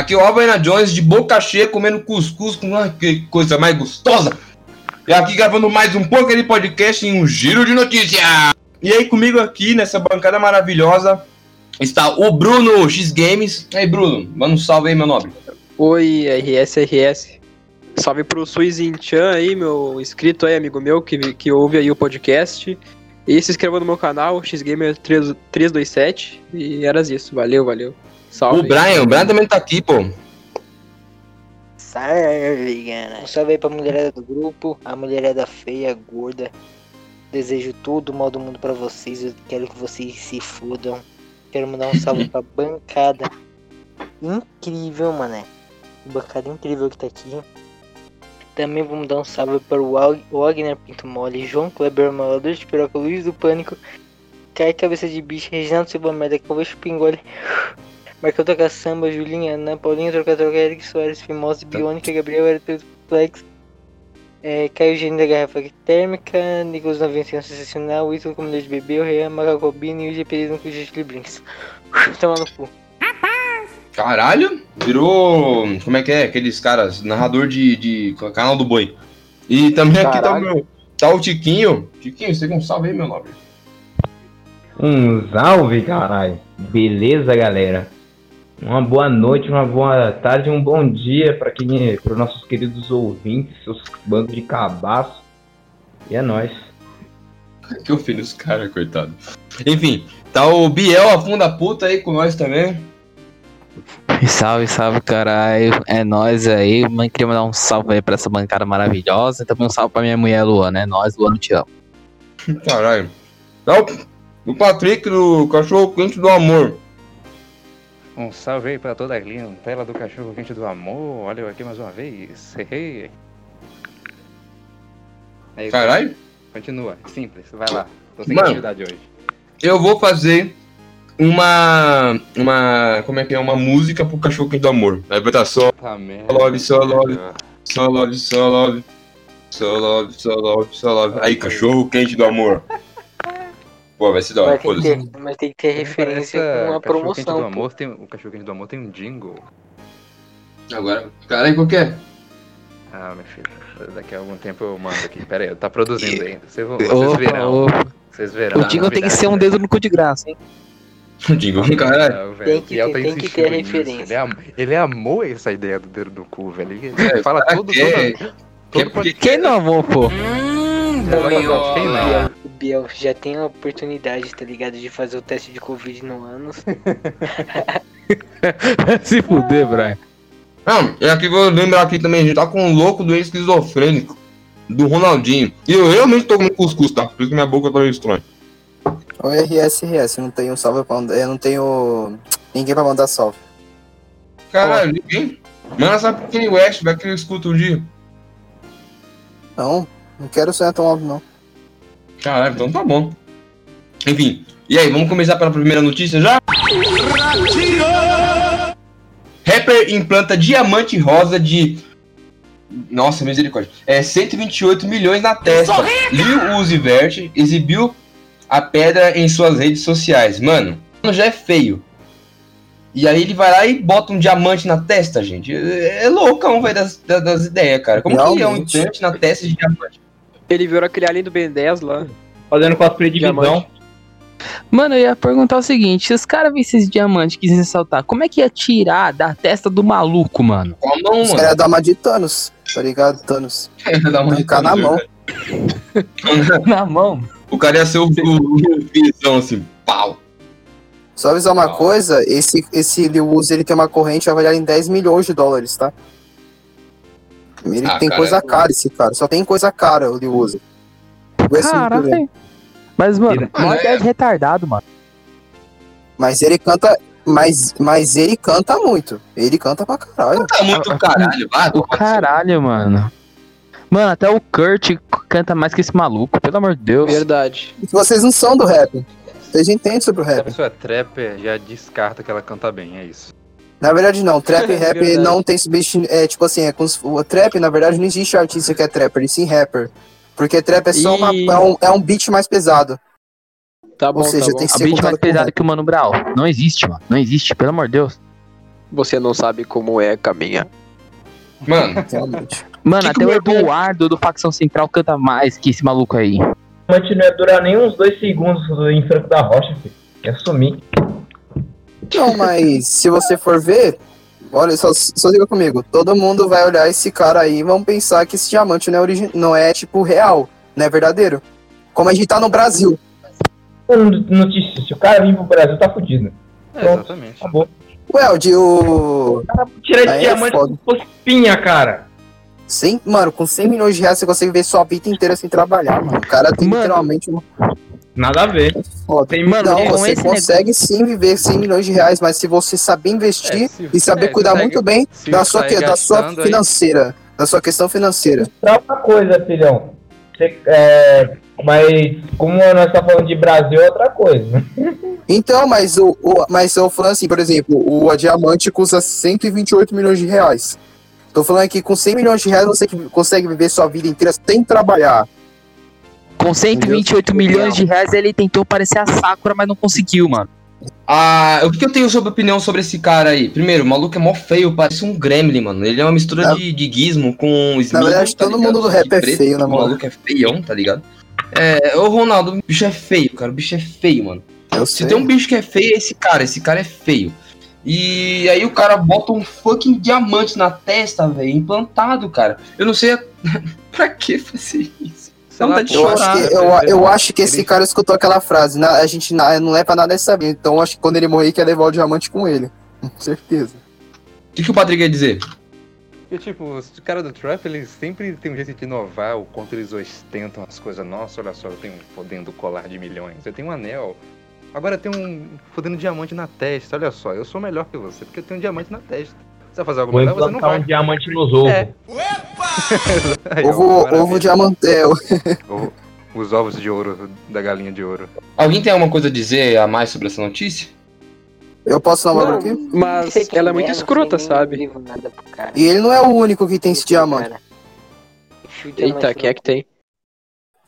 Aqui o Alvena Jones de boca cheia comendo cuscuz com uma que coisa mais gostosa. E aqui gravando mais um pouco de podcast em um giro de notícias. E aí comigo aqui nessa bancada maravilhosa está o Bruno X Games. E aí, Bruno, manda um salve aí, meu nobre. Oi, RS, RS. Salve pro Suizin Chan aí, meu inscrito aí, amigo meu, que, que ouve aí o podcast. E se inscreva no meu canal, Xgamer 327. E era isso. Valeu, valeu. Salve. O Brian, o Brian também tá aqui, pô. Salve, galera. Um salve aí pra mulherada do grupo, a mulherada feia, gorda. Desejo todo o mal do mundo pra vocês. Eu quero que vocês se fodam. Quero mandar um salve pra bancada. Incrível, mané. Bancada incrível que tá aqui. Também vamos dar um salve para o Wagner Pinto Mole, João Kleber Malador de Piroca, Luiz do Pânico, Kai Cabeça de Bicho, Reginaldo Silva Merda, Calveixo Pingole, Marcão Toca Samba, Julinha Ana, Paulinho Troca Troca, Eric Soares, Fimose, Biônica, Gabriel Arthur Flex, é, Caio Gênio da Garrafa Térmica, Nicolas Novencinho Sensacional, Ítalo Comedor de Bebê, o Rean Macacobino e o GP no Cujo de Brinks. Toma no cu. Caralho, virou. Como é que é? Aqueles caras, narrador de, de canal do boi. E também Caralho. aqui tá o meu. Tá o Tiquinho. Tiquinho, você um salve aí, meu nobre. Um salve, caralho. Beleza, galera? Uma boa noite, uma boa tarde, um bom dia para quem, para os nossos queridos ouvintes, seus bandos de cabaço. E é nóis. Que ofende os caras, coitado. Enfim, tá o Biel, a funda puta aí com nós também. Salve, salve, caralho. É nós aí. Mãe, queria mandar um salve aí pra essa bancada maravilhosa. E também um salve pra minha mulher Luana, é nós, Luana, te amo. Caralho. Então, o Patrick do Cachorro Quente do Amor. Um salve aí pra toda a clientela do Cachorro Quente do Amor. Olha eu aqui mais uma vez. Hey, hey. Caralho. Continua, simples, vai lá. Tô sem Mano, atividade hoje. Eu vou fazer uma. Uma. Como é que é? Uma música pro cachorro quente do amor. Aí vai estar só. Tá love, só love. Só love, só love. Só love, só love, só love. Aí, cachorro quente do amor. Pô, vai ser da hora, foda-se. Mas tem que ter referência com a promoção. Do amor tem, o cachorro quente do amor tem um jingle. Agora, caralho, qual que é? Ah, meu filho, daqui a algum tempo eu mando aqui. Pera aí, tá produzindo ainda. Vocês, vocês verão. Vocês verão. O jingle tem que ser um dedo no cu de graça, hein? O jingle, caralho. Tem que, ter, tem que ter a referência. Ele, am, ele amou essa ideia do dedo no cu, velho. Ele é, fala tudo, é, tudo, tudo Quem não amou, pô? Não? O Biel já tem a oportunidade, tá ligado? De fazer o teste de Covid no ânus. Se fuder, Brian. Não, e aqui vou lembrar aqui também, a gente tá com um louco do esquizofrênico do Ronaldinho. E eu realmente tô comendo cuscuz, tá? Por isso que minha boca tá meio estranha. Oi, RS, RS, não tenho salve pra mandar. Eu não tenho ninguém pra mandar salve. Caralho, ninguém? Manda essa pro Kanye West, vai que ele escuta um dia. Não, não quero sonhar tão alto, não. Caralho, então tá bom. Enfim, e aí, vamos começar pela primeira notícia já? Rapper implanta diamante rosa de. Nossa, misericórdia. É 128 milhões na testa. Lil Uzi Vert exibiu a pedra em suas redes sociais. Mano, já é feio. E aí ele vai lá e bota um diamante na testa, gente. É, é loucão, velho, das, das, das, ideias, cara. Como Realmente. que é um diamante na testa de diamante? Ele virou aquele alien do Ben 10 lá. Fazendo cosplay de visão. Mano, eu ia perguntar o seguinte: se os caras vissem esse diamante e quisessem saltar, como é que ia tirar da testa do maluco, mano? Com a mão, mano. Ia dar uma de Thanos, tá ligado? Thanos. Dar uma de Thanos, na mão. na mão. O cara ia ser o, visão assim, pau. Só avisar uma pau. coisa, esse, esse Lil Uzi, ele tem uma corrente avaliada em 10 milhões de dólares, tá? Ele ah, tem cara, coisa é... cara, esse cara. Só tem coisa cara, o Lil Uzi. Caralho. Mas, mano, não é, é retardado, mano. Mas ele canta. Mas, mas ele canta muito. Ele canta pra caralho. Canta muito caralho, vai. O caralho, mano. Mano, até o Kurt canta mais que esse maluco, pelo amor de Deus. Verdade. Vocês não são do rap. Vocês entendem sobre o rap. Se a pessoa é trapper, já descarta que ela canta bem, é isso. Na verdade, não. Trap e rap não tem substituição. É tipo assim, é com, o trap, na verdade, não existe artista que é trapper, e sim rapper. Porque trap é só e... uma, é, um, é um beat mais pesado. Tá bom, Ou seja, tá tem que ser. beat mais pesado que o Mano Brown. Não existe, mano. Não existe, pelo amor de Deus. Você não sabe como é caminhar. Mano, Realmente. Mano, Que até que o Eduardo do Facção Central canta mais que esse maluco aí. Diamante não ia durar nem uns dois segundos em Franco da Rocha, filho. Ia sumir. Não, mas se você for ver, olha, só, só liga comigo. Todo mundo vai olhar esse cara aí e vão pensar que esse diamante não é, origi- não é tipo real, não é verdadeiro. Como a gente tá no Brasil. Notícia, se o cara vir pro Brasil, tá fudido. É, exatamente. Acabou. Ué, o de o. Tira é diamante com espinha, cara. 100, mano, com 100 milhões de reais você consegue ver sua vida inteira sem trabalhar, mano. O cara tem Mano. literalmente um. Nada a ver. Foda. Tem Mano, Não, você consegue sim viver 100 milhões de reais, mas se você saber investir É, se- e saber é, cuidar segue- muito bem da sua, que- da sua gastando aí- financeira, da sua questão financeira. Outra coisa, filhão. Você, é, mas como nós tá falando de Brasil, é outra coisa. Então, mas o, o mas eu falando assim, por exemplo, o diamante custa 128 milhões de reais. Tô falando aqui com 100 milhões de reais você que consegue viver sua vida inteira sem trabalhar. Com 128 milhões de reais, ele tentou parecer a Sakura, mas não conseguiu, mano. Ah, o que eu tenho sobre opinião sobre esse cara aí? Primeiro, o maluco é mó feio, parece um gremlin, mano. Ele é uma mistura Na- de, de gizmo com Smith. verdade, todo mundo do rap é feio, né, O mano? maluco é feião, tá ligado? É, ô Ronaldo, o bicho é feio, cara. O bicho é feio, mano. Eu Se sei. tem um bicho que é feio, é esse cara. Esse cara é feio. E aí o cara bota um fucking diamante na testa, velho, implantado, cara. Eu não sei a... pra que fazer isso. Sei Não lá, tá de Eu acho, que, eu, ele- eu acho que esse cara escutou aquela frase. na- a gente na- não leva nada a saber. Então eu acho que quando ele morrer, quer levar o diamante com ele. Com certeza. O que, que o Patrick ia dizer? Porque, tipo, os caras do trap, eles sempre tem um jeito de inovar o quanto eles ostentam as coisas. Nossa, olha só, eu tenho um fodendo colar de milhões. Eu tenho um anel. Agora eu tenho um fodendo diamante na testa. Olha só, eu sou melhor que você, porque eu tenho um diamante na testa. Você vai fazer Vou melhor, você não vai. um diamante nos ovos. É. Aí, Ovo, ovo diamantel. Ovo- Os ovos de ouro da galinha de ouro. Alguém tem alguma coisa a dizer a mais sobre essa notícia? Eu posso dar uma Não, aqui? mas ela é muito não escrota, sabe? E ele não é o único que tem esse diamante. Eita, quem é que tem?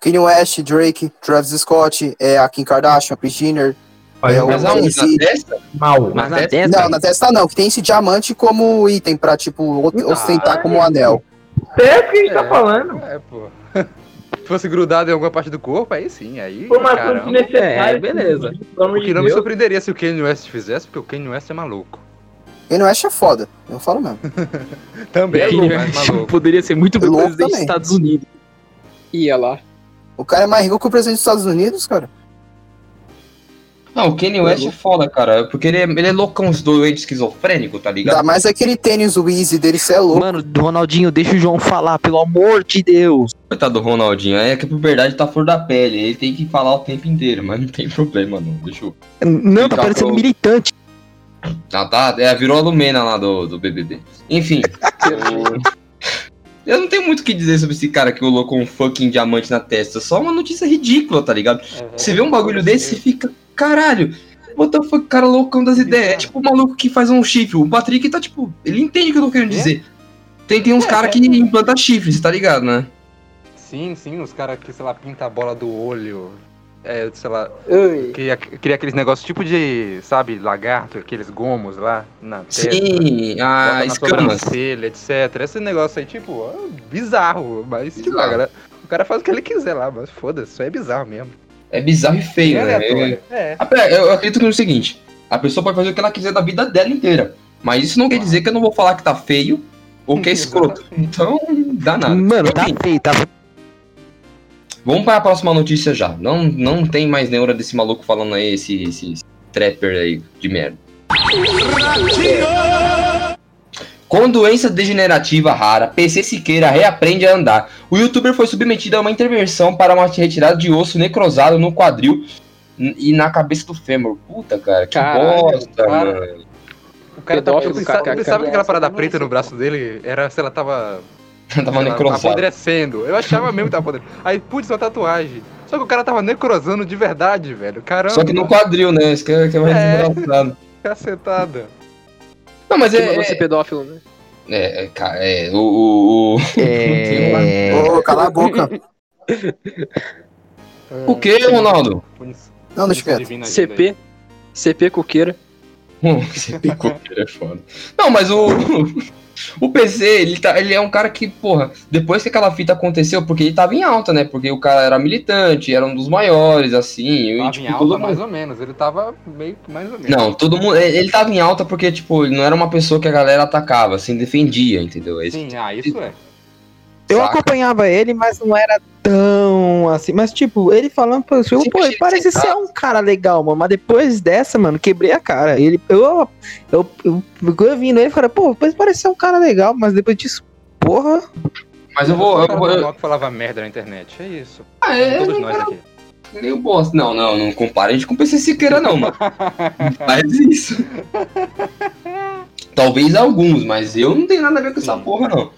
Kanye West, Drake, Travis Scott, é a Kim Kardashian, Kris Jenner. Olha, É, o- Mas aonde? esse- Na testa? mal. Mas Na na testa? Não, na testa não, que tem esse diamante como item pra, tipo, o- ostentar como um anel. É o que a gente É. tá falando. É, pô. Se fosse grudado em alguma parte do corpo, aí sim, aí. Uma coisa caramba. desnecessária. É, beleza. Pelo amor O de que não me surpreenderia se o Kanye West fizesse, porque o Kanye West é maluco. Kanye West é foda, eu falo mesmo. Também é louco, mas maluco. poderia ser muito bem Louco presidente dos também. Estados Unidos. Ia lá. O cara é mais rico que o presidente dos Estados Unidos, cara. Não, o Kanye West é foda, cara. Porque ele é, ele é loucão, doente esquizofrênico, tá Ainda ligado? mais aquele tênis Weezy dele, cê é louco. Mano, Ronaldinho, deixa o João falar, pelo amor de Deus. Coitado do Ronaldinho. É que a puberdade tá fora da pele. Ele tem que falar o tempo inteiro, mas não tem problema, não. Deixa eu. Não, tá parecendo pro- militante. Ah, tá. É, virou a Lumena lá do, do BBB. Enfim. Eu não tenho muito o que dizer sobre esse cara que colocou um fucking diamante na testa. Só uma notícia ridícula, tá ligado? Você vê um bagulho desse, você fica. Caralho. What the fuck, cara loucão das ideias. É tipo o maluco que faz um chifre. O Patrick tá tipo. Ele entende o que eu tô querendo dizer. Tem, tem uns caras que implantam chifre, você tá ligado, né? Sim, sim, os caras que, sei lá, pinta a bola do olho. É, sei lá, cria, cria aqueles negócios tipo de, sabe, lagarto, aqueles gomos lá na testa. Sim, a na escamas. sobrancelha, etc. Esse negócio aí, tipo, é bizarro. Mas, tipo, Bizarro. a galera- o cara faz o que ele quiser lá, mas foda-se, isso aí é bizarro mesmo. É bizarro e feio, É né? É. Pera, Eu acredito no seguinte: a pessoa pode fazer o que ela quiser da vida dela inteira. Mas isso não quer dizer que eu não vou falar que tá feio ou que é escroto. Então, dá nada. Mano, tá feio, tá vamos para a próxima notícia já. Não, não tem mais neura desse maluco falando aí, esse, esse, esse trapper aí de merda. Com doença degenerativa rara, PC Siqueira reaprende a andar. O youtuber foi submetido a uma intervenção para uma retirada de osso necrosado no quadril e na cabeça do fêmur. Puta, cara, que Caralho, bosta, cara. mano. O cara tava. Pedófilo, Sabe, sabe aquela parada preta no braço dele? Era, sei lá, tava. Tava necrosado. apodrecendo. Eu achava mesmo que tava apodrecendo. Aí, putz, uma tatuagem. Só que o cara tava necrosando de verdade, velho. Caramba. Só que no quadril, né? Isso que é, que é mais É. engraçado. Cacetada. Não, mas é. mandou ser pedófilo, né? É, é, ca- é, o. o, o... É... Ô, cala a boca. O que, Ronaldo? Não, deixa quieto. CP. CP Coqueira. Você picoteiro é foda. Não, mas o. O PC, ele, tá, ele é um cara que, porra, depois que aquela fita aconteceu, porque ele tava em alta, né? Porque o cara era militante, era um dos maiores, assim. E, Tava tipo, em alta mais ou menos. Ele tava meio que mais ou menos. Não, todo mundo. Ele ele tava em alta porque, tipo, ele não era uma pessoa que a galera atacava, assim, defendia, entendeu? Esse Sim, ah, isso é. Eu saca? acompanhava ele, mas não era tão assim. Mas, tipo, ele falando eu, Sempre pô, ele parece ser um cara legal, mano. Mas depois dessa, mano, quebrei a cara. Ele, eu, eu, eu, eu vindo ele falei, pô, mas parece ser um cara legal, mas depois disso, porra. Mas eu vou. O Eu cara vou que falava merda na internet. É isso. ah, é, Todos não nós era aqui. meio bosta. Não, não, não compara a gente com o PC Siqueira, não, mano. Faz isso. Talvez alguns, mas eu não tenho nada a ver com essa porra, não.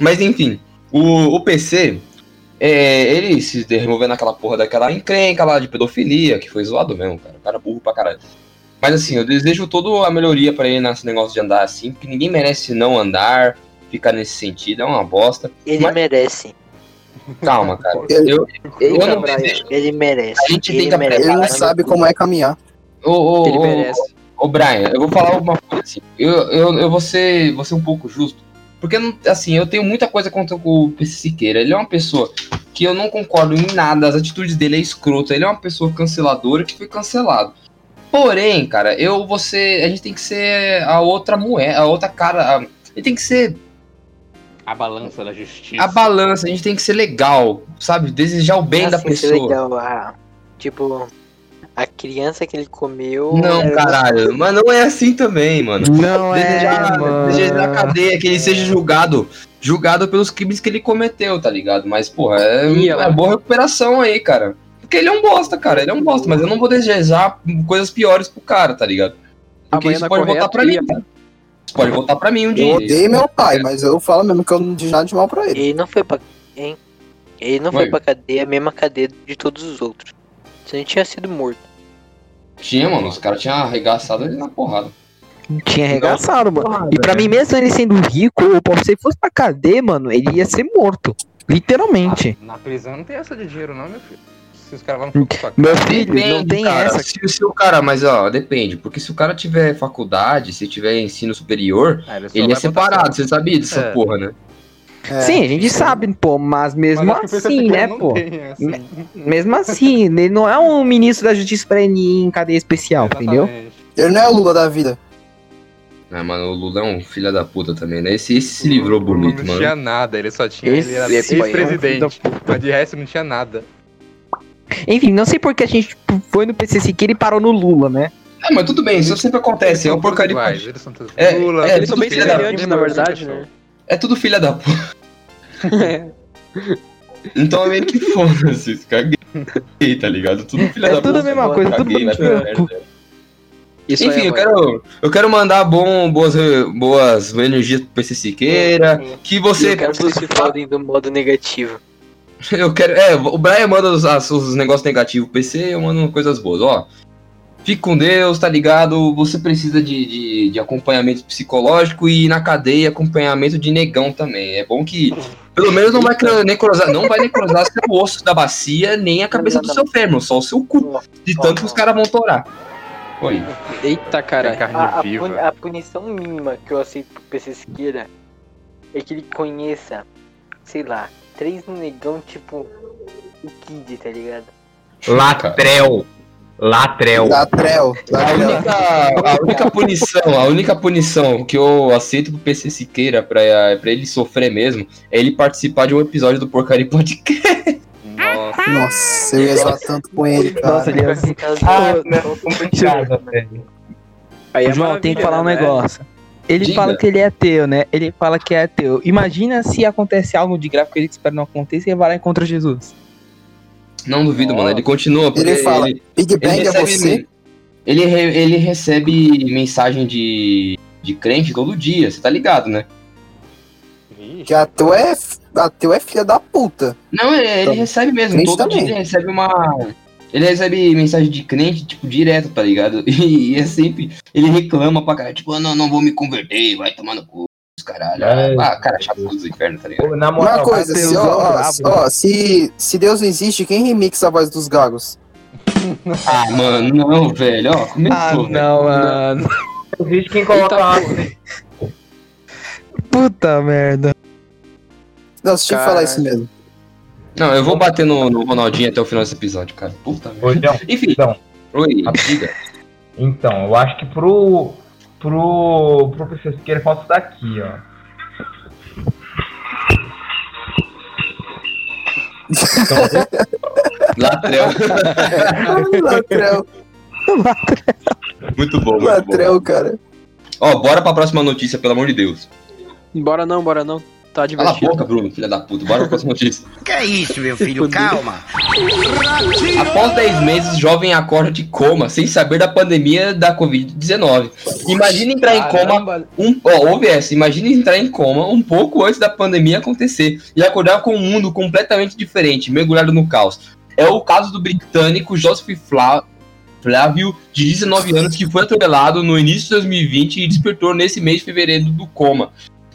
Mas enfim, o, o PC, é, ele se removendo aquela porra daquela encrenca lá de pedofilia, que foi zoado mesmo, cara. O cara é burro pra caralho. Mas assim, eu desejo toda a melhoria pra ele nesse negócio de andar assim, porque ninguém merece não andar, ficar nesse sentido, é uma bosta. Ele Mas- merece. Calma, cara. Ele- Eu, eu não desejo. ele merece. A gente tem ele que merece. Ele não Caralho. sabe como é caminhar. Ô, ô, Ele ô, merece. Ô, Brian, eu vou falar uma coisa assim. Eu, eu, eu vou, ser, vou ser um pouco justo. Porque, não- assim, eu tenho muita coisa contra o PC Siqueira. Ele é uma pessoa que eu não concordo em nada. As atitudes dele é escrota. Ele é uma pessoa canceladora que foi cancelado. Porém, cara, eu vou ser. A gente tem que ser a outra moeda, a outra cara. A, ele tem que ser A balança da justiça. a balança, a gente tem que ser legal, sabe? Desejar o bem da pessoa. legal. ah, tipo, a criança que ele comeu. Não, era- caralho. Mas não é assim também, mano. Não desejar, é, mano. desejar na cadeia, que ele seja julgado. Julgado pelos crimes que ele cometeu, tá ligado? Mas, porra, é, Ih, é boa recuperação aí, cara. Porque ele é um bosta, cara. Ele é um bosta, mas eu não vou desejar coisas piores pro cara, tá ligado? Porque Amanhã isso pode voltar pra mim. cara. Isso pode voltar pra mim um Eu dia. odeio meu pai, mas eu falo mesmo que eu não digo nada de mal pra ele. Ele não foi pra. Hein? Ele não Oi. foi pra cadeia, a mesma cadeia de todos os outros. Se ele tinha sido morto. Tinha, mano. Os caras tinham arregaçado ele na porrada. Tinha arregaçado, mano. E pra mim, mesmo ele sendo rico, ou pô, se ele fosse pra cadeia, mano, ele ia ser morto. Literalmente. Na prisão não tem essa de dinheiro, não, meu filho. Se os caras sua casa. Meu filho, não tem cara. essa. Se, se o cara, mas ó, depende. Porque se o cara tiver faculdade, se tiver ensino superior, Ah, só ele vai é separado. Você sabia dessa É. porra, né? É. Sim, a gente sabe, pô, mas mesmo Mas assim, né, não pô? assim. Mesmo assim, ele não é um ministro da justiça pra ele em cadeia especial, entendeu? Exatamente. Ele não é o Lula da vida. Ah, mano, o Lula é um filho da puta também, né? Esse, esse se livrou bonito, não mano. tinha nada, ele só tinha. Esse- ele era pai é um. Mas de resto não tinha nada. Enfim, não sei porque a gente foi no PC Siqueira e parou no Lula, né? É, mas tudo bem, isso sempre acontece. É uma porcaria. Eles são todos É, Lula, é, Eles são bem Tudo filha da semelhantes, na puta, verdade, pessoa. né? É tudo filha da puta. Então é meio que foda-se, caguei, tá ligado? Tudo filha É da tudo a puta. mesma coisa, tudo caguei, mentira. merda. Isso Enfim, aí, eu quero, eu quero mandar bom, boas, boas energias pro PC Siqueira. Que você. eu quero que vocês se fodem do modo negativo. Eu quero. É, o Brian manda os, as- os negócios negativos pro PC, eu mando coisas boas. Ó, fique com Deus, tá ligado? Você precisa de, de, de acompanhamento psicológico e na cadeia acompanhamento de negão também. É bom que. Pelo menos não vai necrosar, não vai necrosar seu osso da bacia, nem a cabeça do seu fêmur, só o seu cu. De tanto que os caras vão torar. Oi. Eita, é cara. carne A, a viva. puni- a punição mínima que eu aceito pro PC Siqueira é que ele conheça, sei lá, três negão tipo o Kid, tá ligado? Latrel. Latrel. Da Trel. Da A única, a única punição, a única punição que eu aceito pro PC Siqueira pra, pra ele sofrer mesmo é ele participar de um episódio do Porcaria Podcast. Nossa. Nossa, eu ia zoar tanto com ele, cara. Nossa, ele assim. Ah, não, complicado, velho. Aí é João, tem que falar um né? negócio. Ele Diga. fala que ele é ateu, né? Ele fala que é ateu. Imagina se acontece algo de grave que ele espera não aconteça e ele vai lá e encontra Jesus. Não duvido, Nossa. mano. Ele continua. Ele fala, ele, Big ele Bang é recebe, você? Ele, re- ele recebe mensagem de, de crente todo dia, você tá ligado, né? Que ateu é, ateu é filha da puta. Não, ele, ele Então, recebe mesmo. Todo também. dia ele recebe uma. Ele recebe mensagem de crente, tipo, direto, tá ligado? E, é sempre. Ele reclama pra caralho, tipo, "Ah, não, não vou me converter, vai tomar no cu, caralho. É. Ah, cara, chato do inferno, tá ligado? Na moral, Uma coisa, se, ó, são ó, se, se Deus não existe, quem remixa a voz dos gagos? Ah, mano, não, velho, ó, começou, Ah, velho. não, mano. Existe quem coloca água. porra. Puta merda. Não, você tinha que falar isso mesmo. Não, eu vou bater no, no Ronaldinho até o final desse episódio, cara. Puta merda. João, Enfim. Então. Oi. Então, eu acho que pro. Pro. Pro professor Siqueira falta isso daqui, ó. Então, Latrel. Latrel, Muito bom, muito bom. latrel, cara. Ó, bora pra próxima notícia, pelo amor de Deus. Bora não, bora não. Tá Cala a divertido. boca, Bruno, filha da puta. Bora pra próxima notícia. Que é isso, meu filho? Calma. Após 10 meses, jovem acorda de coma, sem saber da pandemia da Covid-19. Imagina entrar em coma um, ó, ouve essa, imagine entrar em coma um pouco antes da pandemia acontecer e acordar com um mundo completamente diferente, mergulhado no caos. É o caso do britânico Joseph Fla- Flávio, de 19 anos, que foi atropelado no início de 2020 e despertou nesse mês de fevereiro do coma.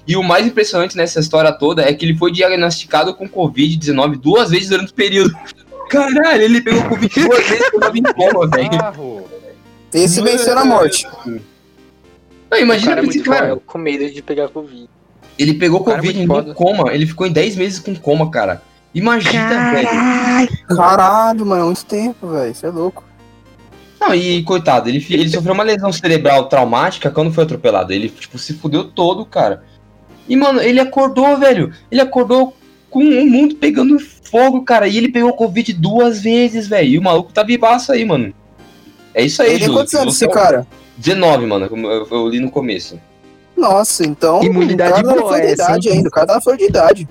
E o mais impressionante nessa história toda é que ele foi diagnosticado com Covid-19 duas vezes durante o período. Caralho, ele pegou Covid duas vezes quando tava em coma, velho. Esse venceu na morte. Não, imagina cara é esse muito cara. Com medo de pegar Covid. Ele pegou é Covid no foda. coma. Ele ficou em 10 meses com coma, cara. Imagina, velho. Caralho, mano, é muito tempo, velho. Você é louco. Não, e coitado, ele, ele sofreu uma lesão cerebral traumática quando foi atropelado. Ele, tipo, se fudeu todo, cara. E, mano, ele acordou, velho. Ele acordou com o mundo pegando fogo, cara. E ele pegou Covid duas vezes, velho. E o maluco tá vivaço aí, mano. É isso aí, Ele tem Júlio. quantos anos Você esse é um- cara? 19, mano, como eu, eu li no começo. Nossa, então. Imunidade o cara não boa, foi de é, idade sim. ainda. O cara tá flor de idade.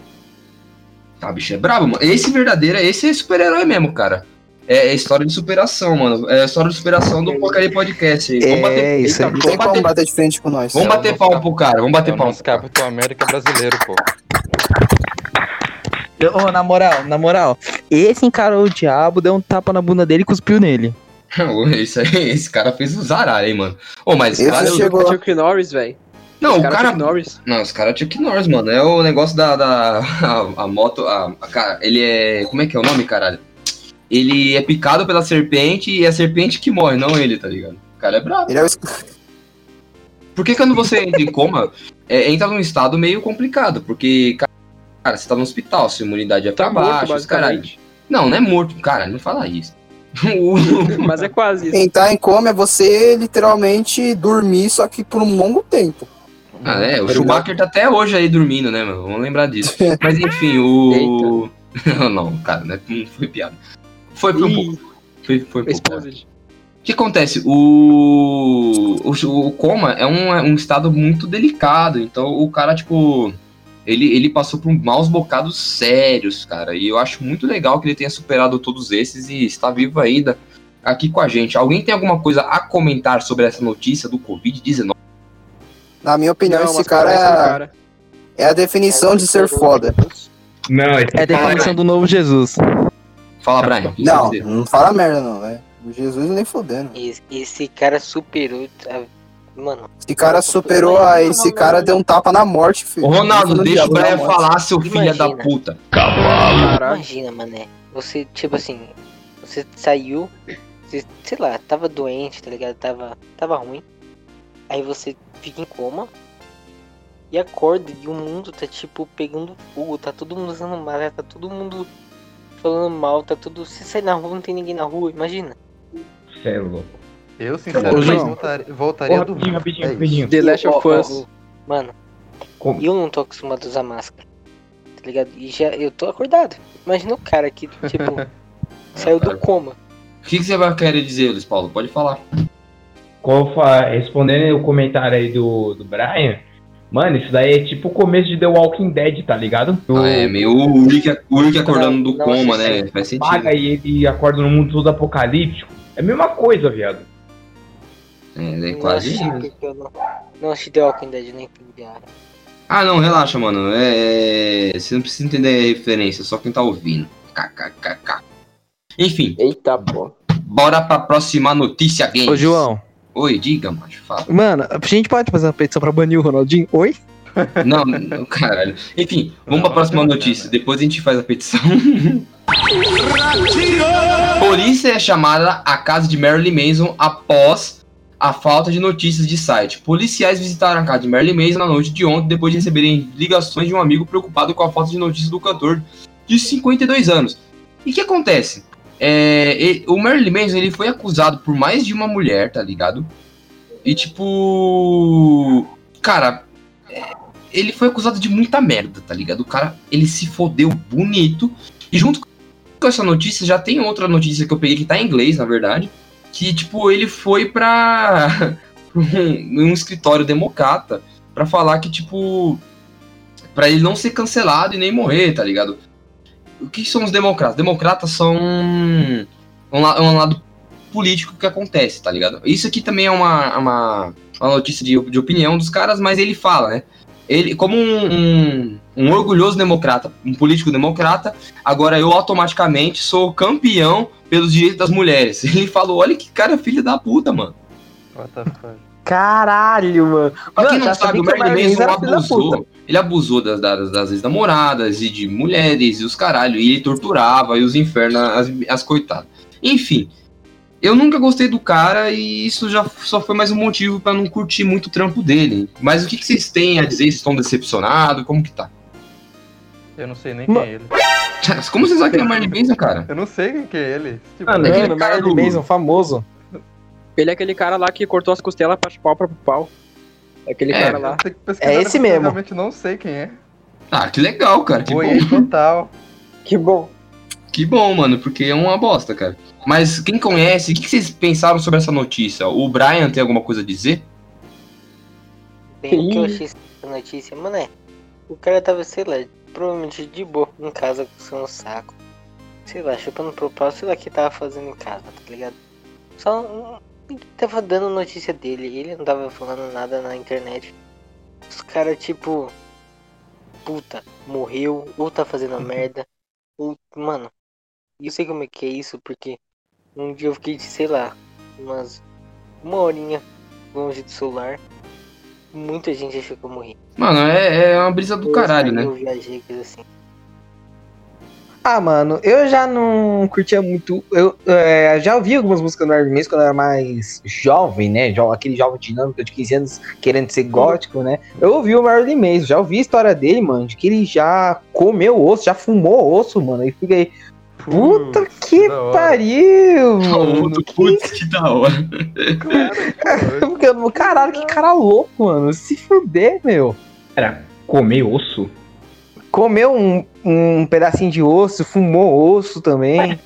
Ah, bicho, é brabo, mano. Esse verdadeiro, esse é super-herói mesmo, cara. É, é história de superação, mano. É história de superação do Porcaria Podcast. Vamos É, bater, isso aí. Não vamos tem como bater, bater de frente com nós. vamos É o bater cap- pro cara, vamos É bater o palma. nosso Capitão América brasileiro, pô. Ô, na moral, na moral, esse encarou o diabo, deu um tapa na bunda dele e cuspiu nele. Esse, aí, esse cara fez o zaralho, hein, mano. Ô, mas Esse cara, eu- chegou- Chuck Norris, velho. Não, o cara, cara. Chuck Norris. Não, os caras é Chuck Norris, mano. É o negócio da. da a, a moto. A, a- cara, ele é. Como é que é o nome, caralho? Ele é picado pela serpente e é a serpente que morre, não ele, tá ligado? O cara é brabo. Ele é o. Por que quando você entra em coma, é, entra num estado meio complicado? Porque, cara, você tá no hospital, sua imunidade é pra Tá morto, baixo, os caralho. basicamente. Não, não é morto, cara, não fala isso. Mas é quase isso. Entrar em coma é você literalmente dormir, só que por um longo tempo. ah, é, o Schumacher tá até hoje aí dormindo, né, mano? Vamos lembrar disso. Mas enfim, o. não, cara, né, não foi piada. Foi, foi um pouco. Foi, foi um pouco. O que acontece? O, o, o coma é um, é um estado muito delicado, então o cara, tipo, ele, ele passou por maus bocados sérios, cara, e eu acho muito legal que ele tenha superado todos esses e está vivo ainda aqui com a gente. Alguém tem alguma coisa a comentar sobre essa notícia do Covid-19? Na minha opinião, Não, esse cara é, cara. é a definição de ser foda. Não, É a definição do novo Jesus. Fala, Brian. Não, não fala merda, não, velho. Jesus nem fodendo. Esse, esse cara superou. Mano, Esse cara superou a. Esse cara deu um tapa na morte, filho. Ô, Ronaldo, deixa o Brian falar, seu filho da puta. Caralho. imagina, mané. Você, tipo assim, você saiu, você, sei lá, tava doente, tá ligado? Tava, tava ruim. Aí você fica em coma. E acorda e o mundo tá, tipo, pegando fogo. Tá todo mundo usando máscara, tá todo mundo falando mal, tá tudo. Você sai na rua, não tem ninguém na rua, imagina. Cê é louco. Eu, Ô, sinceramente, João. voltaria, Ô, voltaria do rapidinho, rapidinho, É rapidinho. The Last of Us. Mano, Como? eu não tô acostumado a usar máscara. Tá ligado? E já eu tô acordado. Imagina o cara que, tipo, saiu do coma. O que, que você vai querer dizer, Luiz Paulo? Pode falar. Como fa- respondendo o comentário aí do, do Brian, mano, isso daí é tipo o começo de The Walking Dead, tá ligado? Ah, é meio o Rick, o Rick acordando do não coma, né? Faz sentido. Paga e ele acorda no mundo todo apocalíptico. É a mesma coisa, viado. É, é Não quase assisti isso. eu não, não assisti The Walking Dead nem piada. Ah, não, relaxa, mano. É, é, Você não precisa entender a referência, só quem tá ouvindo. KKKK. Enfim, Eita, pô. bora pra próxima notícia, games. Ô, João. Oi, diga, macho, fala. Mano, a gente pode fazer uma petição pra banir o Ronaldinho? Oi? Não, não, caralho. Enfim, vamos pra próxima notícia. Depois a gente faz a petição. Polícia é chamada à casa de Marilyn Manson após a falta de notícias de site. Policiais visitaram a casa de Marilyn Manson na noite de ontem depois de receberem ligações de um amigo preocupado com a falta de notícias do cantor de 52 anos. E o que acontece? É, e- o Marilyn Manson ele foi acusado por mais de uma mulher, tá ligado? E tipo. Cara, é, ele foi acusado de muita merda, tá ligado? O cara, ele se fodeu bonito. E junto com essa notícia, já tem outra notícia que eu peguei que tá em inglês, na verdade. Que, tipo, ele foi pra, pra um, escritório democrata pra falar que, tipo. Pra ele não ser cancelado e nem morrer, tá ligado? O que são os democratas? Democratas são um, um lado político que acontece, tá ligado? Isso aqui também é uma, uma, uma notícia de, de opinião dos caras, mas ele fala, né? Ele, como um, um, um orgulhoso democrata, um político democrata, agora eu automaticamente sou campeão pelos direitos das mulheres. Ele falou, olha que cara filho da puta, mano. What the fuck? Caralho, mano. Pra quem não sabe, o Marilyn Manson puta. abusou. Ele abusou das, das, das ex-namoradas e de mulheres e os caralho. E ele torturava e os infernos, as, as coitadas. Enfim, eu nunca gostei do cara e isso já só foi mais um motivo pra não curtir muito o trampo dele. Mas o que, que vocês têm a dizer? Vocês estão decepcionados? Como que tá? Eu não sei nem Ma- quem é ele. Como vocês sabem que é o Marilyn Manson, cara? Eu não sei quem que é ele. Tipo, Ah, não. Aquele Mano, cara Marilyn do- Manson, famoso. Ele é aquele cara lá que cortou as costelas pra pau pra pau. É aquele É, cara lá. É esse depois, eu mesmo. realmente não sei quem é. Ah, que legal, cara. Que Boiei bom. total. Que bom. Que bom, mano, porque é uma bosta, cara. Mas quem conhece, o que, vocês pensaram sobre essa notícia? O Brian tem alguma coisa a dizer? Bem que eu achei essa notícia, mano, é. O cara tava, sei lá, provavelmente de boa em casa com um saco. Sei lá, chupando pro pau, sei lá o que tava fazendo em casa, tá ligado? Só hum, tava dando notícia dele, ele não tava falando nada na internet. Os caras, tipo. Puta, morreu, ou tá fazendo merda. Ou, mano, eu sei como é que é isso, porque um dia eu fiquei, sei lá, umas. Uma horinha longe do celular. Muita gente achou que eu morri. Mano, é, é uma brisa do Eu caralho, né? Eu viajei, coisa assim. Ah, mano, eu já não curtia muito. Eu é, já ouvi algumas músicas do Marilyn Manson quando eu era mais jovem, né? Jo- Aquele jovem dinâmico de 15 anos querendo ser gótico, né? Eu ouvi o Marilyn Manson, já ouvi a história dele, mano, de que ele já comeu osso, já fumou osso, mano. E fiquei, puta que pariu, mano. Outro, Putz, que da hora. Caralho, que cara louco, mano. Se fuder, meu. Era comer osso? Comeu um, um pedacinho de osso, fumou osso também.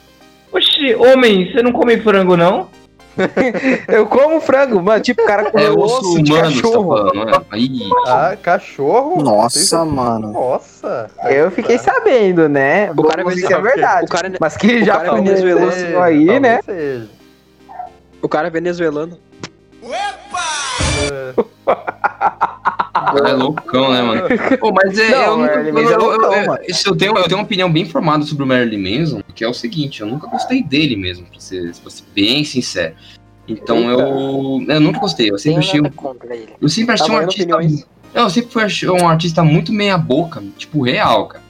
Oxi, homem, você não come frango, não? Eu como frango, mano. Tipo, o cara É comeu osso osso de humano, tá cachorro. falando, não é? Aí, Ah, cachorro? Nossa, mano. Nossa. Eu fiquei sabendo, né? O cara é dizer que é verdade. O cara, Mas que o já cara é fumou venezuelano, aí, né? seja. o cara é venezuelano. é loucão, né, mano? Pô, mas é. Não, eu, nunca- Marilyn Manson é eu- eu- eu- eu, tenho, eu tenho uma opinião bem formada sobre o Marilyn Manson, que é o seguinte: eu nunca gostei dele mesmo, pra ser, pra ser bem sincero. Então eu. Eu nunca gostei, eu sempre achei. Eu sempre achei um artista. opiniões. Eu sempre fui um artista muito meia boca, tipo, real, cara.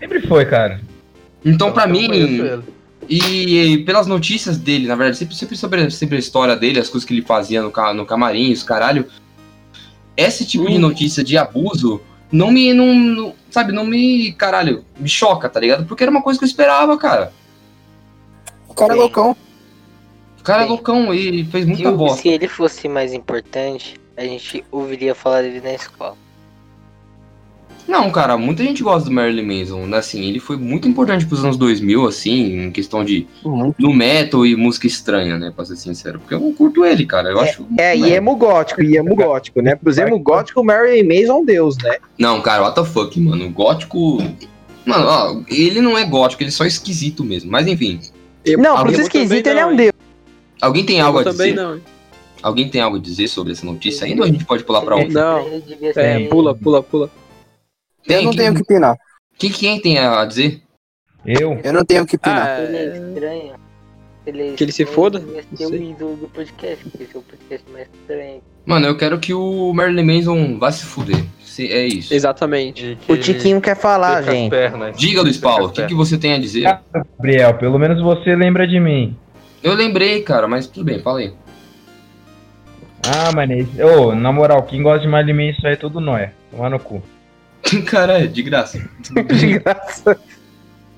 Sempre foi, cara. Então, pra Eu mim, ele. E pelas notícias dele, na verdade, sempre, sempre sobre, sobre a história dele, as coisas que ele fazia no, ca- no camarim, os caralho. Esse tipo de notícia de abuso não me. Não, não- sabe, não me. Caralho, me choca, tá ligado? Porque era uma coisa que eu esperava, cara. O cara é Bem. loucão. O cara é Sim. loucão e fez Se, muita o- bosta. se ele fosse mais importante, a gente ouviria falar dele na escola. Não, cara, muita gente gosta do Marilyn Manson, né? Assim, ele foi muito importante pros anos 2000, assim, em questão de Muito. no metal e música estranha, né? Pra ser sincero. Porque eu não curto ele, cara. Eu acho. É, e emo gótico, e emo gótico, né? Pros emo gótico, o Mary Mason é um deus, né? Não, cara, what the fuck, mano. O gótico. Mano, ó, ele não é gótico, ele é só esquisito mesmo. Mas enfim. Eu- Não, pros também esquisitos ele é não, um hein? deus. Alguém tem algo a dizer? não. Alguém tem algo a dizer sobre essa notícia ainda ou a gente pode pular pra outra? Não. É, ser- pula, pula, pula. Eu não quem, tenho o que opinar. quem, quem tem a dizer? Eu? Eu não tenho o que opinar. Ah, Ele é é... estranho. Ele é Que ele se foda? Não ser o ídolo do podcast, porque esse é o podcast mais estranho. Mano, eu quero que o Marilyn Manson vá se fuder. Se- É isso. Exatamente. Que O Tiquinho quer falar, gente. pernas. Diga, Luiz Paulo, o que, que você tem a dizer? Gabriel, pelo menos você lembra de mim. Eu lembrei, cara, mas tudo bem, fala aí. Ah, mano, ô, na moral, quem gosta de mais de mim, isso aí é tudo nóia. Tomar no cu. Caralho, de graça. De graça.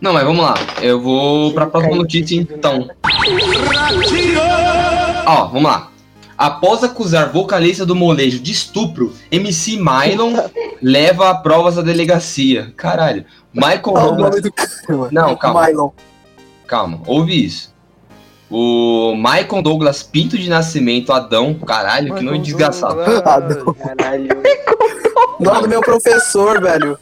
Não, mas vamos lá. Eu vou pra próxima notícia então. Ó, vamos lá. Após acusar vocalista do molejo de estupro, MC Mylon leva a provas à delegacia. Caralho. Michael o Douglas. do cara. Não, calma. Mylon. Calma, ouve isso. O Michael Douglas Pinto de Nascimento Adão, caralho, que nome desgraçado. Adão. Caralho. Nome do meu professor, velho.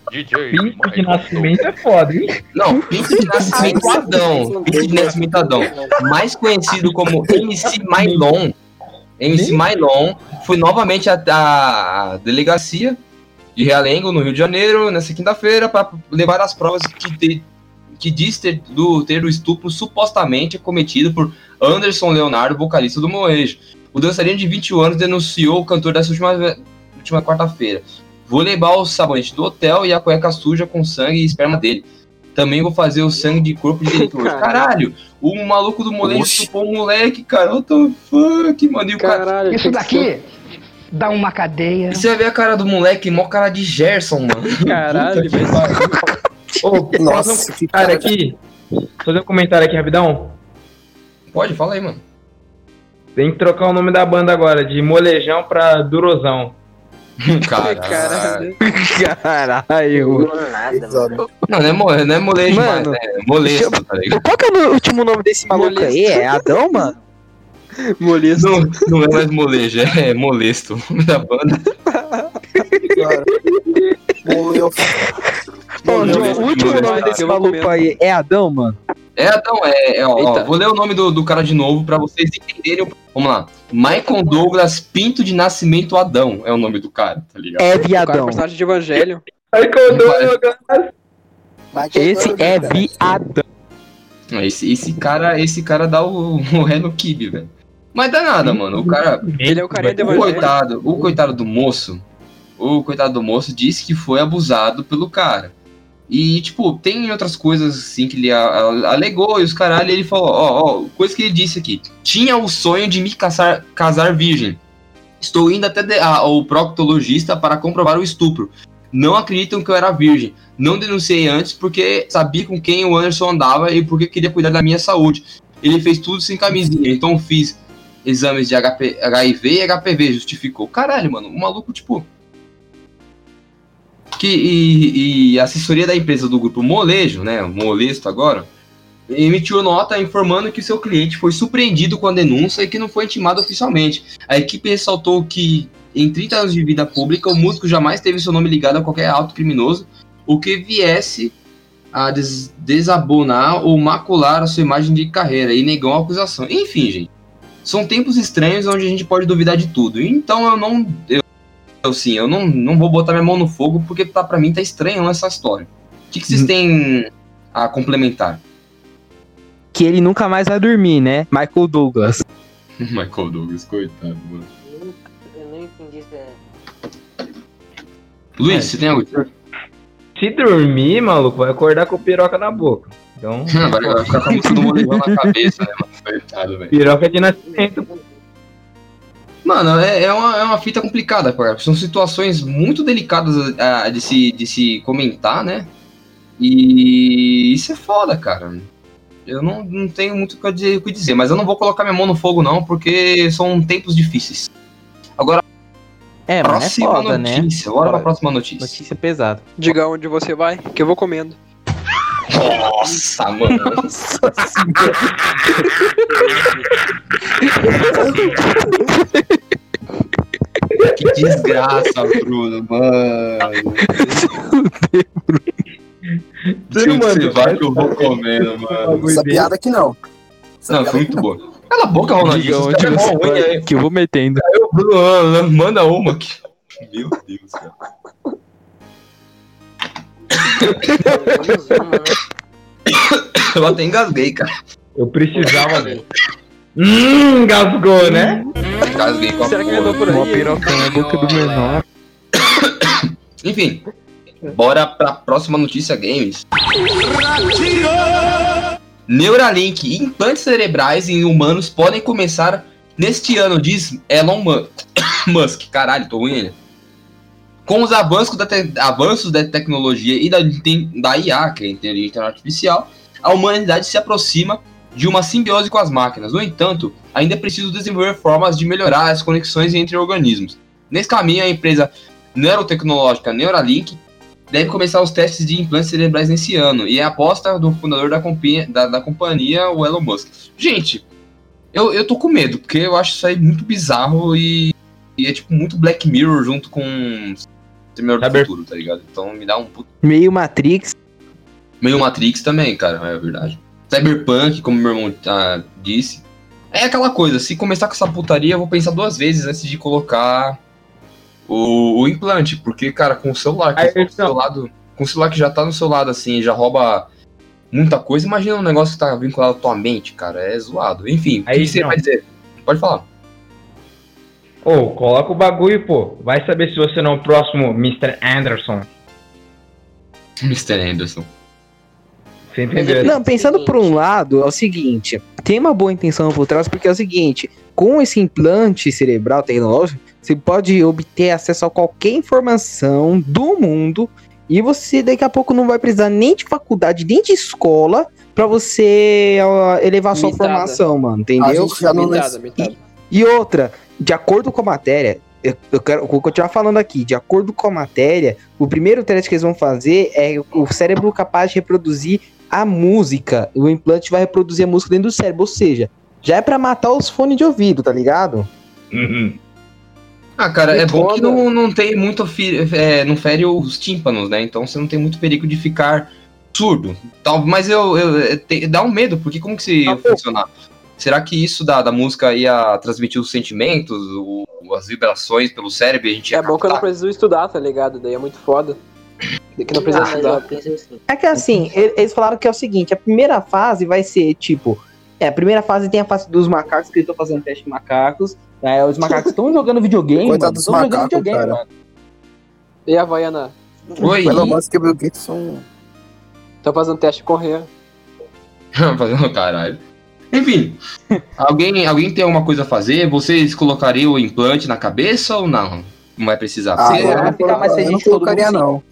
Pinto de nascimento é foda, hein? Não, Pinto de Nascimento Adão. Pinto de Nascimento Adão. Mais conhecido como MC Mylon. MC Mylon foi novamente à delegacia de Realengo, no Rio de Janeiro, nessa quinta-feira, para levar as provas que, te- que diz ter, do, ter o estupro supostamente cometido por Anderson Leonardo, vocalista do Moejo. O dançarino de 21 anos denunciou o cantor dessa última, última quarta-feira. Vou levar o sabonete do hotel e a cueca suja com sangue e esperma dele. Também vou fazer o sangue de corpo de diretor. Caralho. Caralho, o maluco do molejo Oxi. chupou um moleque, cara. What the fuck, mano? E o cara, Caralho, Isso que ser- daqui dá uma cadeia. e você vai ver a cara do moleque, mó cara de Gerson, mano. Caralho, velho. Ô, posso Nossa, que Cara, cara. aqui. Fazer um comentário aqui rapidão. Pode, fala aí, mano. Tem que trocar o nome da banda agora, de Molejão pra Durosão. Caralho. Caralho. Mano. Não, não é, mo- não é molejo Mano, mais, é molesto, tá ligado? Qual que é o último nome desse maluco aí? É Adão, mano? Molesto. Não, não é mais molejo, é molesto. O nome da banda. cara. Molesto, João, o último molesto. nome desse maluco aí é Adão, mano? É, então, é, é, ó, vou ler o nome do, do cara de novo pra vocês entenderem. Vamos lá. Michael Douglas Pinto de Nascimento Adão é o nome do cara, tá ligado? É O cara é viadão. personagem de Evangelho. Aí que eu dou, Esse é viadão. Esse, esse cara, esse cara dá o, o ré no kibe, velho. Mas dá nada, mano. O cara, Ele é o carinha do o Evangelho. coitado, o coitado do moço, o coitado do moço disse que foi abusado pelo cara. E, tipo, tem outras coisas assim que ele alegou e os caralho, ele falou, ó, ó, coisa que ele disse aqui. Tinha o sonho de me casar, casar virgem. Estou indo até de- a- proctologista para comprovar o estupro. Não acreditam que eu era virgem. Não denunciei antes porque sabia com quem o Anderson andava e porque queria cuidar da minha saúde. Ele fez tudo sem camisinha, então fiz exames de HP, HIV e HPV, justificou. Caralho, mano, o maluco, tipo. Que, e, e a assessoria da empresa do grupo Molejo, né? Molesto agora, emitiu nota informando que seu cliente foi surpreendido com a denúncia e que não foi intimado oficialmente. A equipe ressaltou que, em 30 anos de vida pública, o músico jamais teve seu nome ligado a qualquer ato criminoso, o que viesse a des- desabonar ou macular a sua imagem de carreira e negou a acusação. Enfim, gente. São tempos estranhos onde a gente pode duvidar de tudo. Então eu não. Eu, eu sim, eu não, não vou botar minha mão no fogo porque tá, pra mim tá estranho essa história. O que, que vocês têm a complementar? Que ele nunca mais vai dormir, né? Michael Douglas. Michael Douglas, coitado, mano. Eu não entendi isso. é- Luiz, você tem algo? Se dormir, maluco, vai acordar com piroca na boca. Então, Vai, vai ficar com a música do molejão na cabeça, né, mano? Coitado, velho. piroca de nascimento. Mano, é, é, uma, é uma fita complicada, cara. São situações muito delicadas ah, de, se, de se comentar, né? E isso é foda, cara. Eu não, não tenho muito o que que dizer, mas eu não vou colocar minha mão no fogo, não, porque são tempos difíceis. Agora, É, mas é próxima foda, né? notícia. Bora pra próxima notícia. Notícia pesada. Diga onde você vai, que eu vou comendo. Nossa, mano. que desgraça, Bruno, mano. Se você vai que eu vou comendo, mano. Essa piada aqui não. Essa Não, foi muito boa. Cala a boca, Ronaldinho. Diga onde é você ruim, aí. que eu vou metendo. Aí o Bruno ah, manda uma aqui. Meu Deus, cara. Uma? Eu até engasguei, cara. Eu precisava. Hum, engasgou, né? Engasguei com a Será que ele porra. andou por Uma aí? piroca na boca do menor. Enfim, bora pra próxima notícia games. Neuralink, implantes cerebrais em humanos podem começar Neste ano, diz Elon Mu- Musk, caralho, tô ruim ele. Com os avanços da, te- avanços da tecnologia e da, da IA, que é a inteligência artificial, a humanidade se aproxima de uma simbiose com as máquinas. No entanto, ainda é preciso desenvolver formas de melhorar as conexões entre organismos. Nesse caminho, a empresa neurotecnológica Neuralink deve começar os testes de implantes cerebrais nesse ano, e é a aposta do fundador da, companhia- da- da companhia, o Elon Musk. Gente, eu, eu tô com medo, porque eu acho isso aí muito bizarro e, e é tipo muito Black Mirror junto com Terminador do Cyber- Futuro, tá ligado? Então me dá um puto Meio Matrix. Meio Matrix também, cara, é verdade. Cyberpunk, como meu irmão ah, disse. É aquela coisa, se começar com essa putaria, eu vou pensar duas vezes antes de colocar o, o implante. Porque, cara, com o celular que Aí, tá então. seu lado. Com o celular que já tá no seu lado, assim, já rouba muita coisa. Imagina um negócio que tá vinculado à tua mente, cara. É zoado. Enfim, o Aí, que você vai dizer? Pode falar. Ô, coloca o bagulho, pô. Vai saber se você não é o próximo Mr. Anderson. Mr. Anderson. Você entendeu? Não, pensando por um lado, é o seguinte: tem uma boa intenção por trás, porque é o seguinte: com esse implante cerebral tecnológico, você pode obter acesso a qualquer informação do mundo e você daqui a pouco não vai precisar nem de faculdade, nem de escola pra você elevar sua formação, mano, entendeu? não Mitada, mitada. E outra, de acordo com a matéria, eu, eu quero vou continuar falando aqui, de acordo com a matéria, o primeiro teste que eles vão fazer é o cérebro capaz de reproduzir a música. O implante vai reproduzir a música dentro do cérebro, ou seja, já é pra matar os fones de ouvido, tá ligado? Uhum. Ah, cara, E é bom que não, não tem muito. é, não fere os tímpanos, né? Então você não tem muito perigo de ficar surdo. Tal, mas eu, eu- é, te- dá um medo, porque como que se ia funcionar? Será que isso da, da música ia transmitir os sentimentos, o- as vibrações pelo cérebro e a gente ia É bom que eu não preciso estudar, tá ligado? Daí é muito foda. Que não precisa Ah, estudar. assim. É que assim, eles falaram que é o seguinte, a primeira fase vai ser tipo. É, a primeira fase tem a fase dos macacos, que eles estão fazendo teste de macacos. É, os macacos estão jogando videogame, Coitado mano. dos Estão jogando videogame, cara. mano. E a Havaiana? Oi, O Elon Musk e o Bill Gates são. Tô fazendo teste correr. fazendo caralho. Enfim, alguém, alguém tem alguma coisa a fazer? Vocês colocariam o implante na cabeça ou não? Não vai precisar. Ah, Você- não, ficar mais eu não que colocaria, não.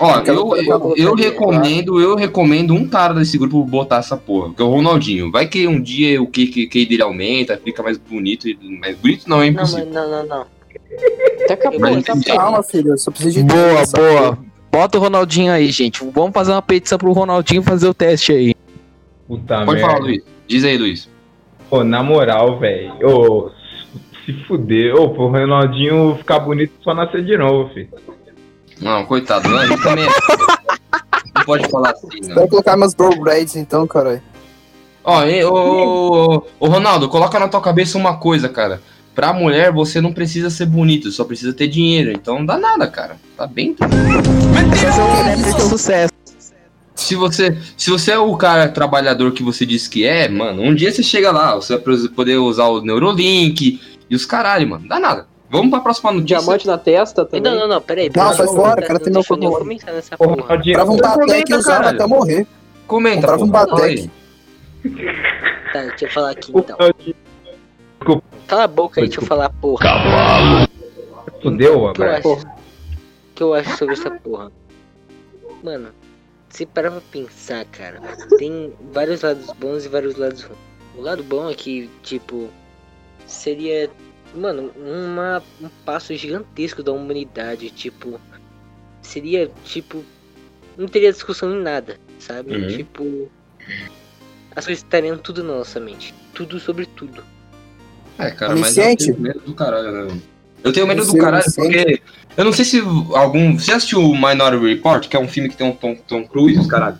Ó, eu, eu, que eu recomendo, eu recomendo um cara desse grupo botar essa porra, que é o Ronaldinho. Vai que um dia o que que dele aumenta, fica mais bonito, e- mais bonito não é Não, impossível. mas não, não, não. Daqui a Mas pouco. Calma, filho, eu só preciso de Boa, boa. Bota o Ronaldinho aí, gente. Vamos fazer uma petição pro Ronaldinho fazer o teste aí. Puta Pode merda. falar, Luiz. Diz aí, Luiz. Pô, na moral, velho. Ô, se fuder. Ô, pro Ronaldinho ficar bonito só nascer de novo, filho. Não, coitado, não, gente também é... Não pode falar assim, não. Quero colocar meus bro braids então, caralho. Ó, e, ô, ô, Ronaldo, coloca na tua cabeça uma coisa, cara. Pra mulher, você não precisa ser bonito, só precisa ter dinheiro. Então não dá nada, cara. Tá bem. Ter sucesso. Se você, se você é o cara trabalhador que você disse que é, mano, um dia você chega lá, você vai poder usar o Neurolink e os caralho, mano. Dá nada. Vamos pra próxima notícia. Diamante na testa também. Não, não, não, peraí. Não, sai fora, não, cara, tem meu favor. Comprava um Batec comenta, e usava até morrer. Comenta, Comprava um. Batec. Tá, deixa eu falar aqui então. Ronaldinho, Cala a boca aí, deixa eu falar, porra. Fudeu, O que eu velho. acho? O que eu acho sobre essa porra? Mano, se parar pra pensar, cara, tem vários lados bons e vários lados ruins. O lado bom é que, tipo, seria, mano, uma, um passo gigantesco da humanidade. Tipo, seria, tipo, não teria discussão em nada, sabe? Uhum. Tipo, as coisas estariam tudo na nossa mente. Tudo sobre tudo. É, cara, mas eu Onisciente? tenho medo do caralho, né? Eu tenho medo do caralho porque. Eu não sei se algum. Você assistiu o Minority Report, que é um filme que tem um Tom, Tom Cruise, os caralho?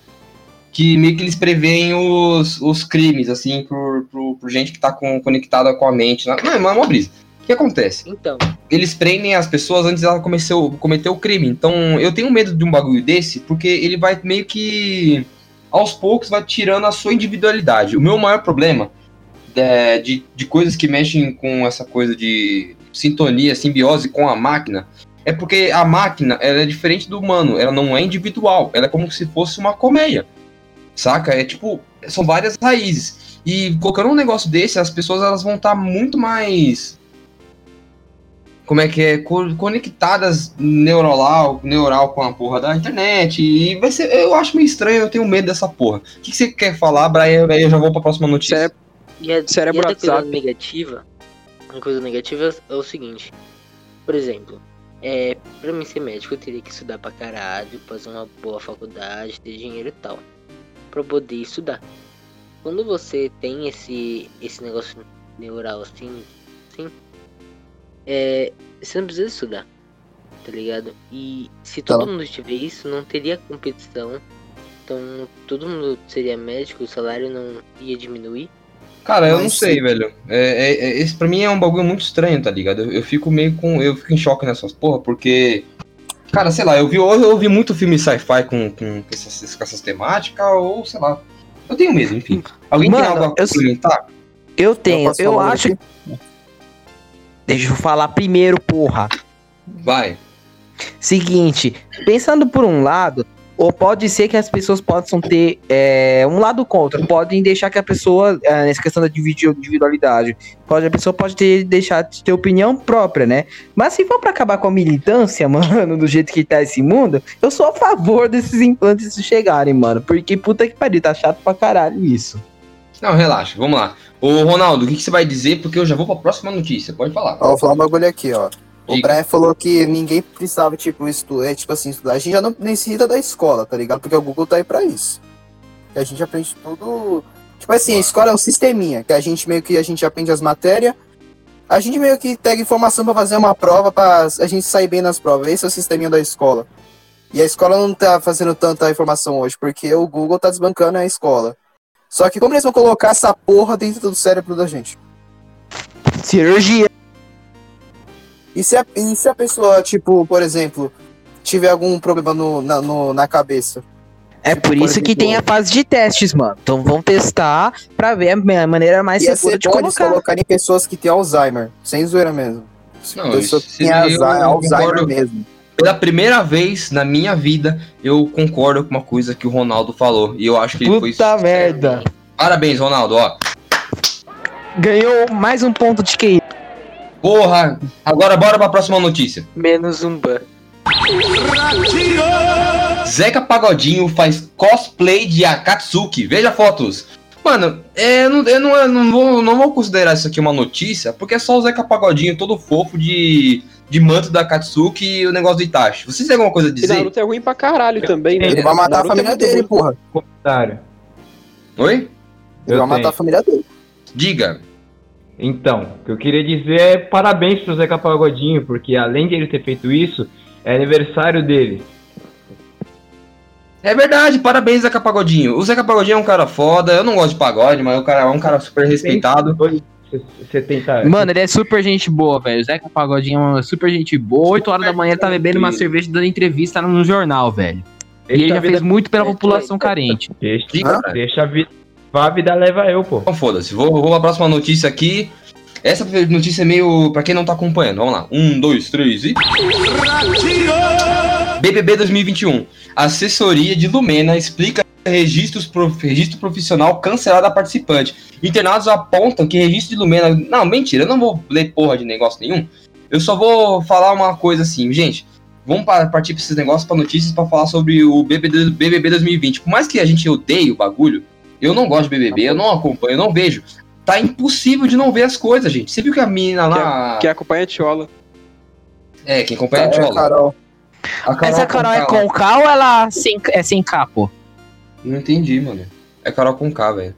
Que meio que eles preveem os, os crimes, assim, por, por, por gente que tá com, conectada com a mente. Não, é uma, uma brisa. O que acontece? Então, Eles prendem as pessoas antes dela cometer o, cometer o crime. Então, eu tenho medo de um bagulho desse, porque ele vai meio que. Aos poucos vai tirando a sua individualidade. O meu maior problema é, de, de coisas que mexem com essa coisa de sintonia, simbiose com a máquina, é porque a máquina ela é diferente do humano, ela não é individual, ela é como se fosse uma colmeia, saca? É tipo, são várias raízes. E colocando um negócio desse, as pessoas elas vão estar muito mais. Como é que é? Co- Conectadas neural, neural com a porra da internet. E vai ser. Eu acho meio estranho, eu tenho medo dessa porra. O que, que você quer falar, Brian? Aí eu já vou pra próxima notícia. Cérebro, E a, Cérebro e a negativa, uma coisa negativa é o seguinte, por exemplo, é, pra mim ser médico eu teria que estudar pra caralho, fazer uma boa faculdade, ter dinheiro e tal, pra poder estudar. Quando você tem esse, esse negócio neural assim, assim, é, você não precisa estudar, tá ligado? E se todo Tá. mundo tiver isso, não teria competição, então todo mundo seria médico, o salário não ia diminuir. Cara, eu Mas não sei, sim. velho. É, é, é- esse pra mim é um bagulho muito estranho, tá ligado? Eu, eu fico meio com. Eu fico em choque nessas porra, porque. Cara, sei lá, eu vi, eu, eu vi muito filme sci-fi com, com, essas, com essas temáticas, ou sei lá. Eu tenho medo, enfim. Alguém tem Mano, algo a eu- complementar? Eu tenho, posso eu, falar acho. aqui? Deixa eu falar primeiro, porra. Vai. Seguinte, pensando por um lado, ou pode ser que as pessoas possam ter é, um lado contra, podem deixar que a pessoa, é, nessa questão da individualidade, pode, a pessoa pode ter, deixar de ter opinião própria, né? Mas se for pra acabar com a militância, mano, do jeito que tá esse mundo, eu sou a favor desses implantes chegarem, mano, porque puta que pariu, tá chato pra caralho isso. Não, relaxa, vamos lá. Ô, Ronaldo, o que, que você vai dizer? Porque eu já vou pra próxima notícia. Pode falar. Ó, vou falar um bagulho aqui, ó. O. Brian falou que ninguém precisava, tipo, estudar, tipo assim, estudar. A gente já não necessita da escola, tá ligado? Porque o Google tá aí pra isso. Que a gente aprende tudo. Tipo assim, a escola é um sisteminha, que a gente meio que a gente aprende as matérias. A gente meio que pega informação pra fazer uma prova, pra a gente sair bem nas provas. Esse é o sisteminha da escola. E a escola não tá fazendo tanta informação hoje, porque o Google tá desbancando a escola. Só que como eles vão colocar essa porra dentro do cérebro da gente? Cirurgia. E se a, e se a pessoa, tipo, por exemplo, tiver algum problema no, na, no- na cabeça? É Tipo, por por isso que exemplo, tem a fase de testes, mano. Então vão testar pra ver a ma- maneira mais Ia segura ser de eles colocar. colocarem pessoas que têm Alzheimer, sem zoeira mesmo. Não, pessoa isso que tem Alzheimer, mesmo. Pela primeira vez na minha vida, eu concordo com uma coisa que o Ronaldo falou. E eu acho que ele foi. Puta merda. Parabéns, Ronaldo, ó. Ganhou mais um ponto de QI. Porra! Agora bora pra próxima notícia. Menos um ban. Zeca Pagodinho faz cosplay de Akatsuki. Veja fotos. Mano, é, eu, não, eu, não, eu não vou, não vou considerar isso aqui uma notícia, porque é só o Zeca Pagodinho todo fofo de, de manto da Akatsuki e o negócio do Itachi. Vocês têm alguma coisa a E dizer? Naruto é ruim pra caralho também, né? Ele vai matar a Naruto é família muito dele, porra. Comentário. Oi? Ele Eu vai matar a família dele. Diga. Então, o que eu queria dizer é parabéns pro Zeca Pagodinho, porque além de ele ter feito isso, é aniversário dele. É verdade, parabéns, Zeca Pagodinho. O Zeca Pagodinho é um cara foda, eu não gosto de pagode, mas o cara é um cara super respeitado. Dois- 70 Mano, ele é super gente boa, velho. O Zeca Pagodinho é super gente boa. 8 horas da manhã ele tá bebendo uma cerveja dando entrevista no jornal, velho. E ele já fez muito pela população carente. deixa, deixa a vida. A vida leva eu, pô. Então foda-se, vou, vou pra próxima notícia aqui. Essa notícia é meio. pra quem não tá acompanhando, vamos lá. Um, dois, três e. BBB 2021. Assessoria de Lumena explica registros prof- registro profissional cancelado a participante. Internados apontam que registro de Lumena. Não, mentira, eu não vou ler porra de negócio nenhum. Eu só vou falar uma coisa assim, gente. Vamos pa- partir pra esses negócios, pra notícias, pra falar sobre o BBB, BBB 2020. Por mais que a gente odeie o bagulho, eu não gosto de BBB, eu não acompanho, eu não vejo. Tá impossível de não ver as coisas, gente. Você viu que a menina lá. Que acompanha a Tiola. É, quem acompanha é a É, Tchola. Carol. A Mas a Carol é com K ou ela sem, é sem K, pô? Não entendi, mano. É Carol com K, velho.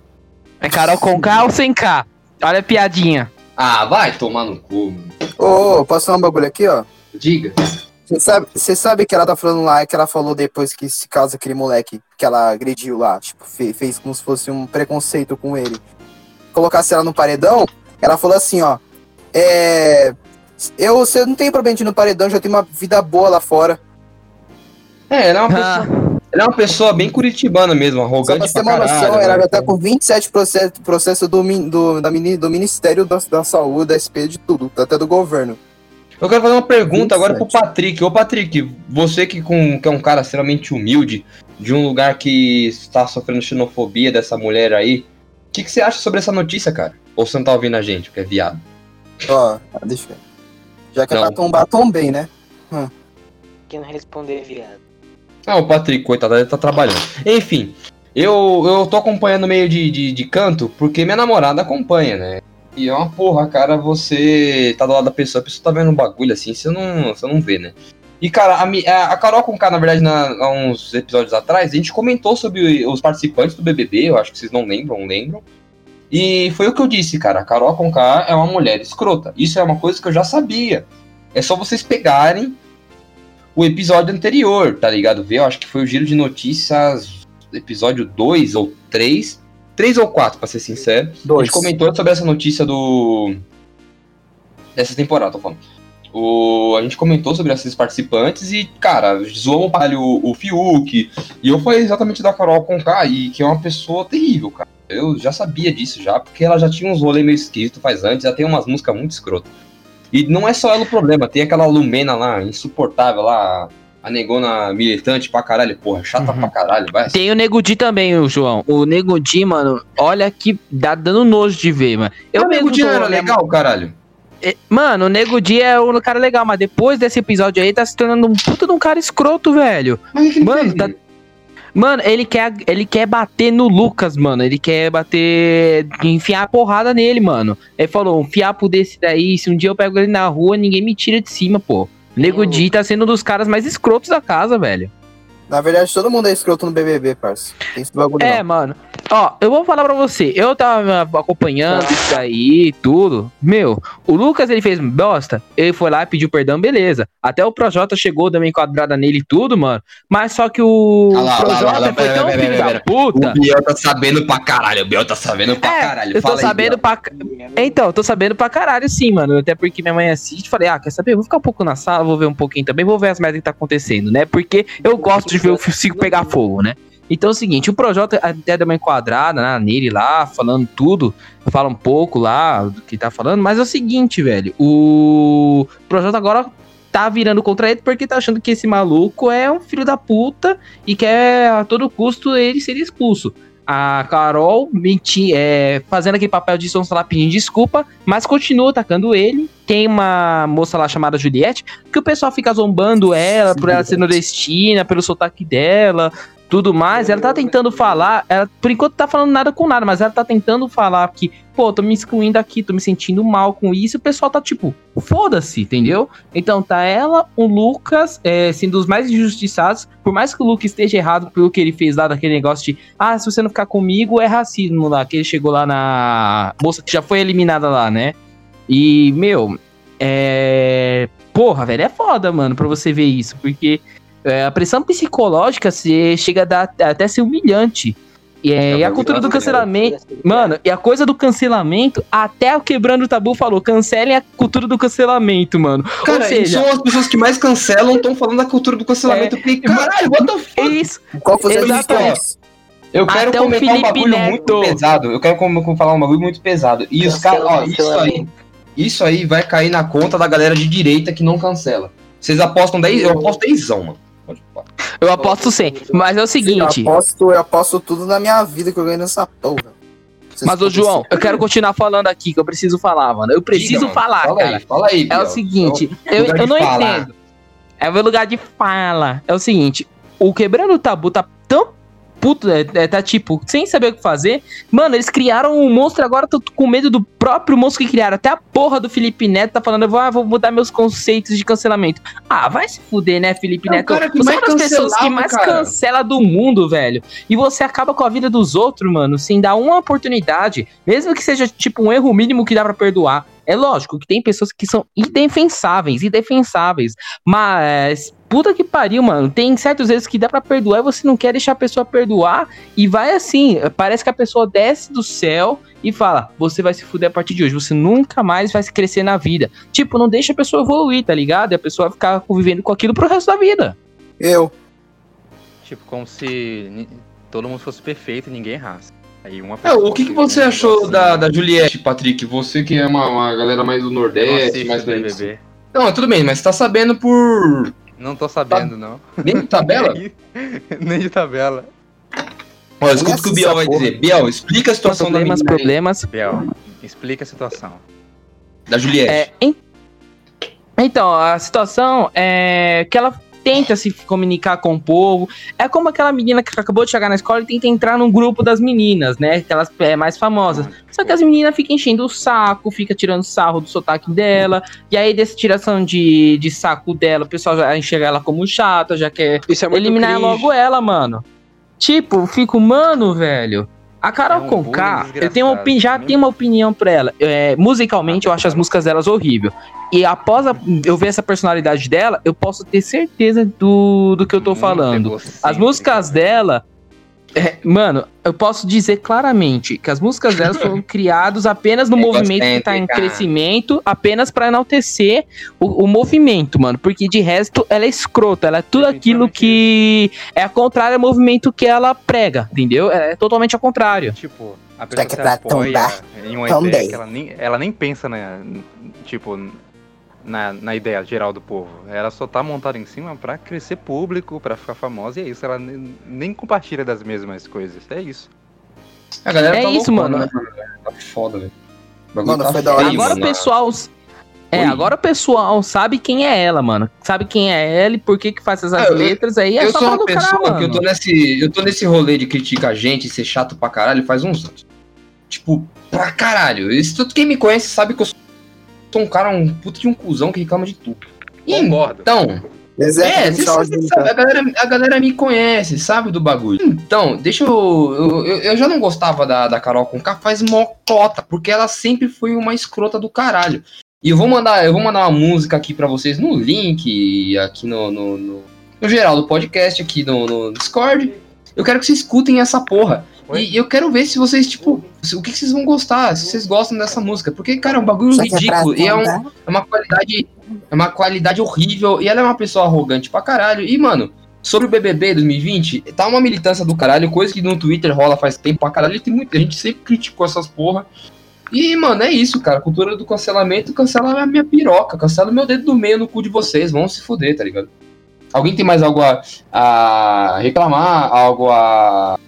É Carol com K ou sem K? Olha a piadinha. Ah, vai tomar no cu, mano. Ô, ô, posso falar um bagulho aqui, ó? Diga. Você sabe, você sabe que ela tá falando lá, que ela falou depois que se casa aquele moleque que ela agrediu lá, tipo, fe- fez como se fosse um preconceito com ele. Colocasse ela no paredão, ela falou assim, ó. É. Eu, você não tem problema de ir no paredão, já tem uma vida boa lá fora. É, ela é uma Ah, pessoa, ela é uma pessoa bem curitibana mesmo, Só pra arrogante ter pra uma caralho. noção, ela né? já tá com 27 processos processo do, do, da do Ministério da, da Saúde, da SP, de tudo, até do governo. Eu quero fazer uma pergunta agora pro 27. Patrick. Ô, Patrick, você que, com, que é um cara extremamente humilde, de um lugar que está sofrendo xenofobia dessa mulher aí, O que, que você acha sobre essa notícia, cara? Ou você não tá ouvindo a gente, porque é viado? Ó, deixa eu ver. Já que é Não. pra tombar, tombei, né? Quem não responder é viado. Ah, o Patrick, coitado, ele tá trabalhando. Enfim, eu, eu tô acompanhando meio de, de, de canto porque minha namorada acompanha, né? E é uma porra, cara, você tá do lado da pessoa, a pessoa tá vendo um bagulho assim, você não, você não vê, né? E, cara, a, a a Carol com K, na verdade, na, há uns episódios atrás, a gente comentou sobre os participantes do BBB, eu acho que vocês não lembram, lembram. E foi o que eu disse, cara, a Carol com K é uma mulher escrota. Isso é uma coisa que eu já sabia. É só vocês pegarem o episódio anterior, tá ligado? Ver, eu acho que foi o Giro de Notícias, episódio 2 ou 3. 3 ou 4, pra ser sincero. A Dois. gente comentou sobre essa notícia do. Dessa temporada, tô falando. O... A gente comentou sobre esses participantes e, cara, zoamos para o, o Fiuk. E eu falei exatamente da Carol Conká, e que é uma pessoa terrível, cara. Eu já sabia disso já, porque ela já tinha uns rolês meio esquisitos faz antes, já tem umas músicas muito escrotas. E não é só ela o problema, tem aquela Lumena lá, insuportável lá, a negona militante pra caralho, porra, chata Uhum. pra caralho, vai. Tem o Nego Di também, o João. O Nego Di, mano, olha que dá dando nojo de ver, mano. Eu mesmo tô- era legal, caralho. É, Mano, o Nego Di é um cara legal, mas depois desse episódio aí tá se tornando um puta de um cara escroto, velho. Mas o que Mano, tá-? Mano, ele quer, ele quer bater no Lucas, mano. Ele quer bater. enfiar a porrada nele, mano. Ele falou: um fiapo desse daí, se um dia eu pego ele na rua, ninguém me tira de cima, pô. Nego Di tá sendo um dos caras mais escrotos da casa, velho. Na verdade, todo mundo é escroto no BBB, parça. Tem esse bagulho É, não. mano. Ó, eu vou falar pra você. Eu tava acompanhando isso aí e tudo. Meu, o Lucas ele fez bosta. Ele foi lá e pediu perdão, beleza. Até o Projota chegou, dando uma enquadrada nele e tudo, mano. Mas só que o Ah lá, Projota lá, lá, foi pera, tão pera, filho pera, da puta. O Biel tá sabendo pra caralho, o Biel tá sabendo pra É, caralho. Eu tô Fala aí, sabendo Biel. pra. Então, eu tô sabendo pra caralho, sim, mano. Até porque minha mãe assiste. Falei, ah, quer saber? Eu vou ficar um pouco na sala, vou ver um pouquinho também, vou ver as merdas que tá acontecendo, né? Porque eu gosto de ver o Fico pegar fogo, né? Então é o seguinte, o Projota até deu uma enquadrada né, nele lá, falando tudo, fala um pouco lá do que tá falando, mas é o seguinte, velho, o Projota agora tá virando contra ele porque tá achando que esse maluco é um filho da puta e quer a todo custo ele ser expulso. A Carol menti, é, fazendo aquele papel de som lá pedindo desculpa, mas continua atacando ele. Tem uma moça lá chamada Juliette, que o pessoal fica zombando ela por ela ser nordestina, pelo sotaque dela, tudo mais. Ela tá tentando falar, ela por enquanto tá falando nada com nada, mas ela tá tentando falar que, pô, tô me excluindo aqui, tô me sentindo mal com isso. O pessoal tá tipo, foda-se, entendeu? Então tá ela, o Lucas, é, sendo os mais injustiçados, por mais que o Lucas esteja errado pelo que ele fez lá daquele negócio de, ah, se você não ficar comigo é racismo lá, que ele chegou lá na moça que já foi eliminada lá, né? E, meu, é. Porra, velho, é foda, mano, pra você ver isso, porque é, a pressão psicológica se chega a dar, até ser humilhante. E, é, e a cultura do cancelamento. Mano, e a coisa do cancelamento, até o Quebrando o Tabu falou, cancelem a cultura do cancelamento, mano. Cara, Ou seja, são as pessoas que mais cancelam estão falando da cultura do cancelamento. É, porque, caralho, what the é fuck? isso. Qual foi a Exatamente. Eu quero Até comentar um bagulho Neto. muito pesado. Eu quero com- com- falar um bagulho muito pesado. E os caras, ó, isso aí, isso aí vai cair na conta da galera de direita que não cancela. Vocês apostam 10, eu aposto 10, mano. Eu aposto sim. Mas é o seguinte. Eu aposto, eu aposto tudo na minha vida que eu ganhei nessa porra. Vocês Mas, ô João, eu quero continuar falando aqui, que eu preciso falar, mano. Eu preciso Diga, falar, fala cara. Aí, fala aí, É o seguinte, É eu, eu de não falar. entendo. É o meu lugar de fala. É o seguinte, o Quebrando o Tabu tá puto, é, é, tá tipo, sem saber o que fazer. Mano, eles criaram um monstro agora, tô com medo do próprio monstro que criaram. Até a porra do Felipe Neto tá falando, eu vou, ah, vou mudar meus conceitos de cancelamento. Ah, vai se fuder, né, Felipe É Neto? cara que Você é uma das pessoas que mais cara. cancela do mundo, velho. E você acaba com a vida dos outros, mano, sem dar uma oportunidade. Mesmo que seja, tipo, um erro mínimo que dá pra perdoar. É lógico que tem pessoas que são indefensáveis, indefensáveis. Mas, puta que pariu, mano. Tem certos vezes que dá pra perdoar e você não quer deixar a pessoa perdoar. E vai assim, parece que a pessoa desce do céu e fala: Você vai se fuder a partir de hoje, você nunca mais vai se crescer na vida. Tipo, não deixa a pessoa evoluir, tá ligado? E a pessoa vai ficar convivendo com aquilo pro resto da vida. Eu. Tipo, como se todo mundo fosse perfeito e ninguém errasse. Aí uma É, pessoa o que, que você achou negocinho, da, da Juliette, Patrick? Você que é uma, uma galera mais do Nordeste, mais BBB. Não, tudo bem, mas você tá sabendo por. Não tô sabendo, não. Nem de tabela? Nem de tabela. Ó, escuta o que o Biel vai dizer. Biel, explica a situação Problemas, da menina problemas. Biel, explica a situação. da Juliette. É, en- Então, a situação é que ela tenta se comunicar com o povo. É como aquela menina que acabou de chegar na escola e tenta entrar num grupo das meninas, né? Aquelas é, mais famosas. Só que as meninas ficam enchendo o saco, fica tirando sarro do sotaque dela. E aí, dessa tiração de, de saco dela, o pessoal já enxerga ela como chata, já quer é eliminar cringe. logo ela, mano. Tipo, fico, mano, velho. A Carol É um Conká, eu tenho uma já desgraçado. tenho uma opinião pra ela. É, musicalmente, eu acho as músicas delas horrível. E após a- eu ver essa personalidade dela, eu posso ter certeza do, do que eu tô Muito falando. As músicas dela. É, mano, eu posso dizer claramente que as músicas delas foram criadas apenas no movimento que tá em crescimento, apenas pra enaltecer o, o movimento, mano. Porque de resto ela é escrota, ela é tudo aquilo que é contrário ao movimento que ela prega, entendeu? É totalmente ao contrário. Tipo, a pessoa que se pra apoia tombar, em uma ideia que ela nem, ela nem pensa, na, tipo, na, na ideia geral do povo. Ela só tá montada em cima pra crescer público, pra ficar famosa, e é isso. Ela nem, nem compartilha das mesmas coisas. É isso. A galera É tá isso, loucona, mano. né, Tá foda, velho. O Mano, tá foi da hora. Agora o mano. pessoal. É, Oi. agora o pessoal sabe quem é ela, mano. Sabe quem é ela e por que que faz essas Ah, eu- letras aí. É eu só sou falar uma do cara, pessoa que eu tô nesse. Eu tô nesse rolê de criticar a gente e ser chato pra caralho faz uns anos. Tipo, pra caralho. Isso, tudo quem me conhece sabe que eu sou um cara, um puta de um cuzão que reclama de tudo. E Concordo. então, é, de sabe, a, galera, a galera me conhece, sabe do bagulho. Então, deixa eu. Eu, eu- eu já não gostava da, da Carol com K faz mocota, porque ela sempre foi uma escrota do caralho. E eu vou mandar, eu vou mandar uma música aqui pra vocês no link, aqui no, no, no, no geral do podcast, aqui no, no Discord. Eu quero que vocês escutem essa porra. E eu quero ver se vocês, tipo, o que, que vocês vão gostar, se vocês gostam dessa música. Porque, cara, é um bagulho Só é ridículo. E é um, é uma qualidade. É uma qualidade horrível. E ela é uma pessoa arrogante pra caralho. E, mano, sobre o BBB 2020, tá uma militância do caralho, coisa que no Twitter rola faz tempo pra caralho. E tem muita gente sempre criticou essas porra. E, mano, é isso, cara. Cultura do cancelamento cancela a minha piroca, cancela o meu dedo do meio no cu de vocês. Vão se fuder, tá ligado? Alguém tem mais algo a, a reclamar? Algo a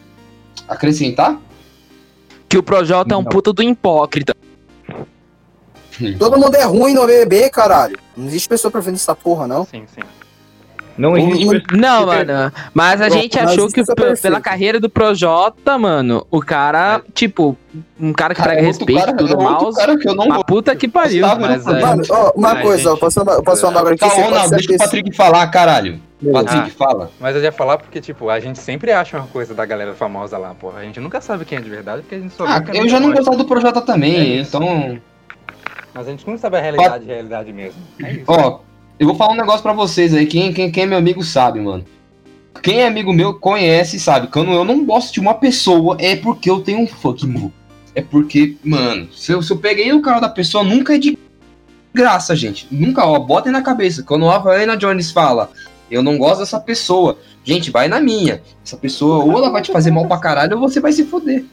acrescentar? Que o Projota é um puta do hipócrita. Todo mundo é ruim no BBB, caralho. Não existe pessoa pra frente dessa porra, não. Sim, sim. Não existe Não- mano. Mas a Bom, gente mas achou que é perfeito. pela carreira do Projota, mano, o cara, tipo, um cara que Cara, prega é respeito cara- tudo é outro mais. cara que eu não Uma puta que pariu. gostava, mas é- Mano, ó, uma Ai, coisa, ó, gente. posso posso falar um bagulho aqui? Calma, deixa o Patrick falar, caralho. Patrick, fala. Mas eu ia falar porque, tipo, a gente sempre acha uma coisa da galera famosa lá, porra. A gente nunca sabe quem é de verdade, porque a gente só Ah, eu já não gosta. gostava do Projota também, É isso. então. Mas a gente não sabe a realidade, a realidade mesmo. É isso. Ó, eu vou falar um negócio pra vocês aí. Quem, quem, quem é meu amigo sabe, mano. Quem é amigo meu conhece, sabe. Quando eu não gosto de uma pessoa, é porque eu tenho um fucking. É porque, mano, se eu, se eu peguei no canal da pessoa, nunca é de graça, gente. Nunca, ó, botem na cabeça. Quando a Havaiana Jones fala, eu não gosto dessa pessoa, gente, vai na minha. Essa pessoa, ou ela vai te fazer mal pra caralho, ou você vai se foder.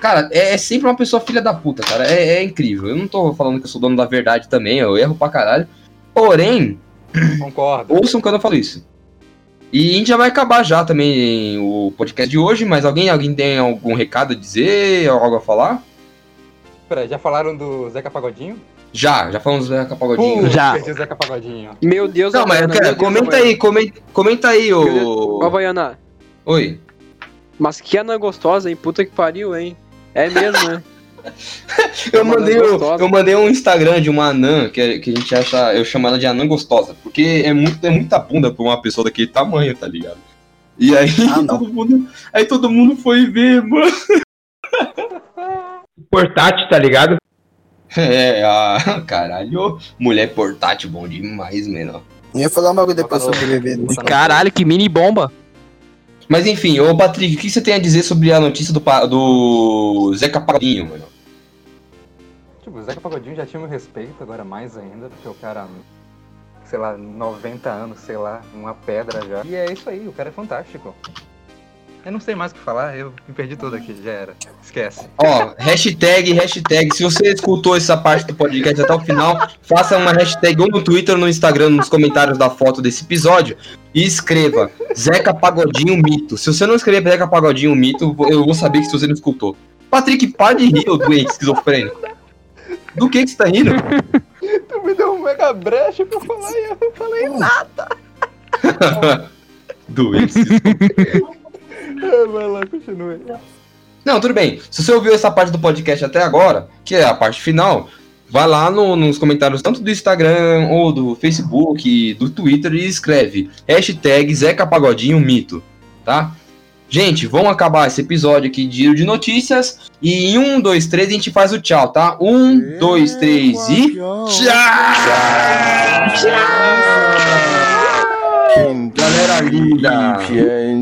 Cara, é, é sempre uma pessoa filha da puta, cara. É, é incrível. Eu não tô falando que eu sou dono da verdade também, eu erro pra caralho. Porém, Concordo. ouçam quando eu falo isso. E a gente já vai acabar já também o podcast de hoje, mas alguém, alguém tem algum recado a dizer, algo a falar? Peraí, já falaram do Zeca Pagodinho? Já, já falamos do Zeca Pagodinho. Putz, Já. perdi o Zeca Pagodinho. Meu Deus, Não, mas Havaiana, Deus, comenta Havaiana. aí, comenta, comenta aí, Deus. Ô, ô. Havaiana, Oi. mas que anã gostosa, hein? Puta que pariu, hein? É mesmo, né? Eu mandei, o- eu mandei um Instagram de uma anã que, a- que a gente acha. Eu chamo ela de anã gostosa. Porque é, muito, é muita bunda pra uma pessoa daquele tamanho, tá ligado? E aí Ah, todo mundo. Aí todo mundo foi ver, mano. Portátil, tá ligado? É, a. Caralho, mulher portátil, bom demais, menor. Eu ia falar um bagulho depois no- sobre no- Caralho, que mini bomba. Mas enfim, ô Patrick, o que você tem a dizer sobre a notícia do, do Zeca Pagodinho, mano? Tipo, o Zeca Pagodinho já tinha meu respeito, agora mais ainda, porque o cara, sei lá, 90 anos, sei lá, uma pedra já. E é isso aí, o cara é fantástico. Eu não sei mais o que falar, eu me perdi todo aqui, já era. Esquece. Ó, hashtag, hashtag. Se você escutou essa parte do podcast até o final, faça uma hashtag ou no Twitter ou no Instagram, nos comentários da foto desse episódio, e escreva Zeca Pagodinho Mito. Se você não escrever Zeca Pagodinho Mito, eu vou saber que você não escutou. Patrick, para de rir, ô doente esquizofrênico. Do que, que você tá rindo? Tu me deu um mega brecha pra falar e eu não falei nada. doente. Vai lá, continue. Não, tudo bem. Se você ouviu essa parte do podcast até agora, que é a parte final, vai lá no- nos comentários tanto do Instagram ou do Facebook, do Twitter e escreve hashtag Zeca Pagodinho Mito, tá? Gente, vamos acabar esse episódio aqui de Giro de Notícias. E em um, dois, três, a gente faz o tchau, tá? Um, e dois, três e. Tchau! Tchau! tchau! Galera linda! É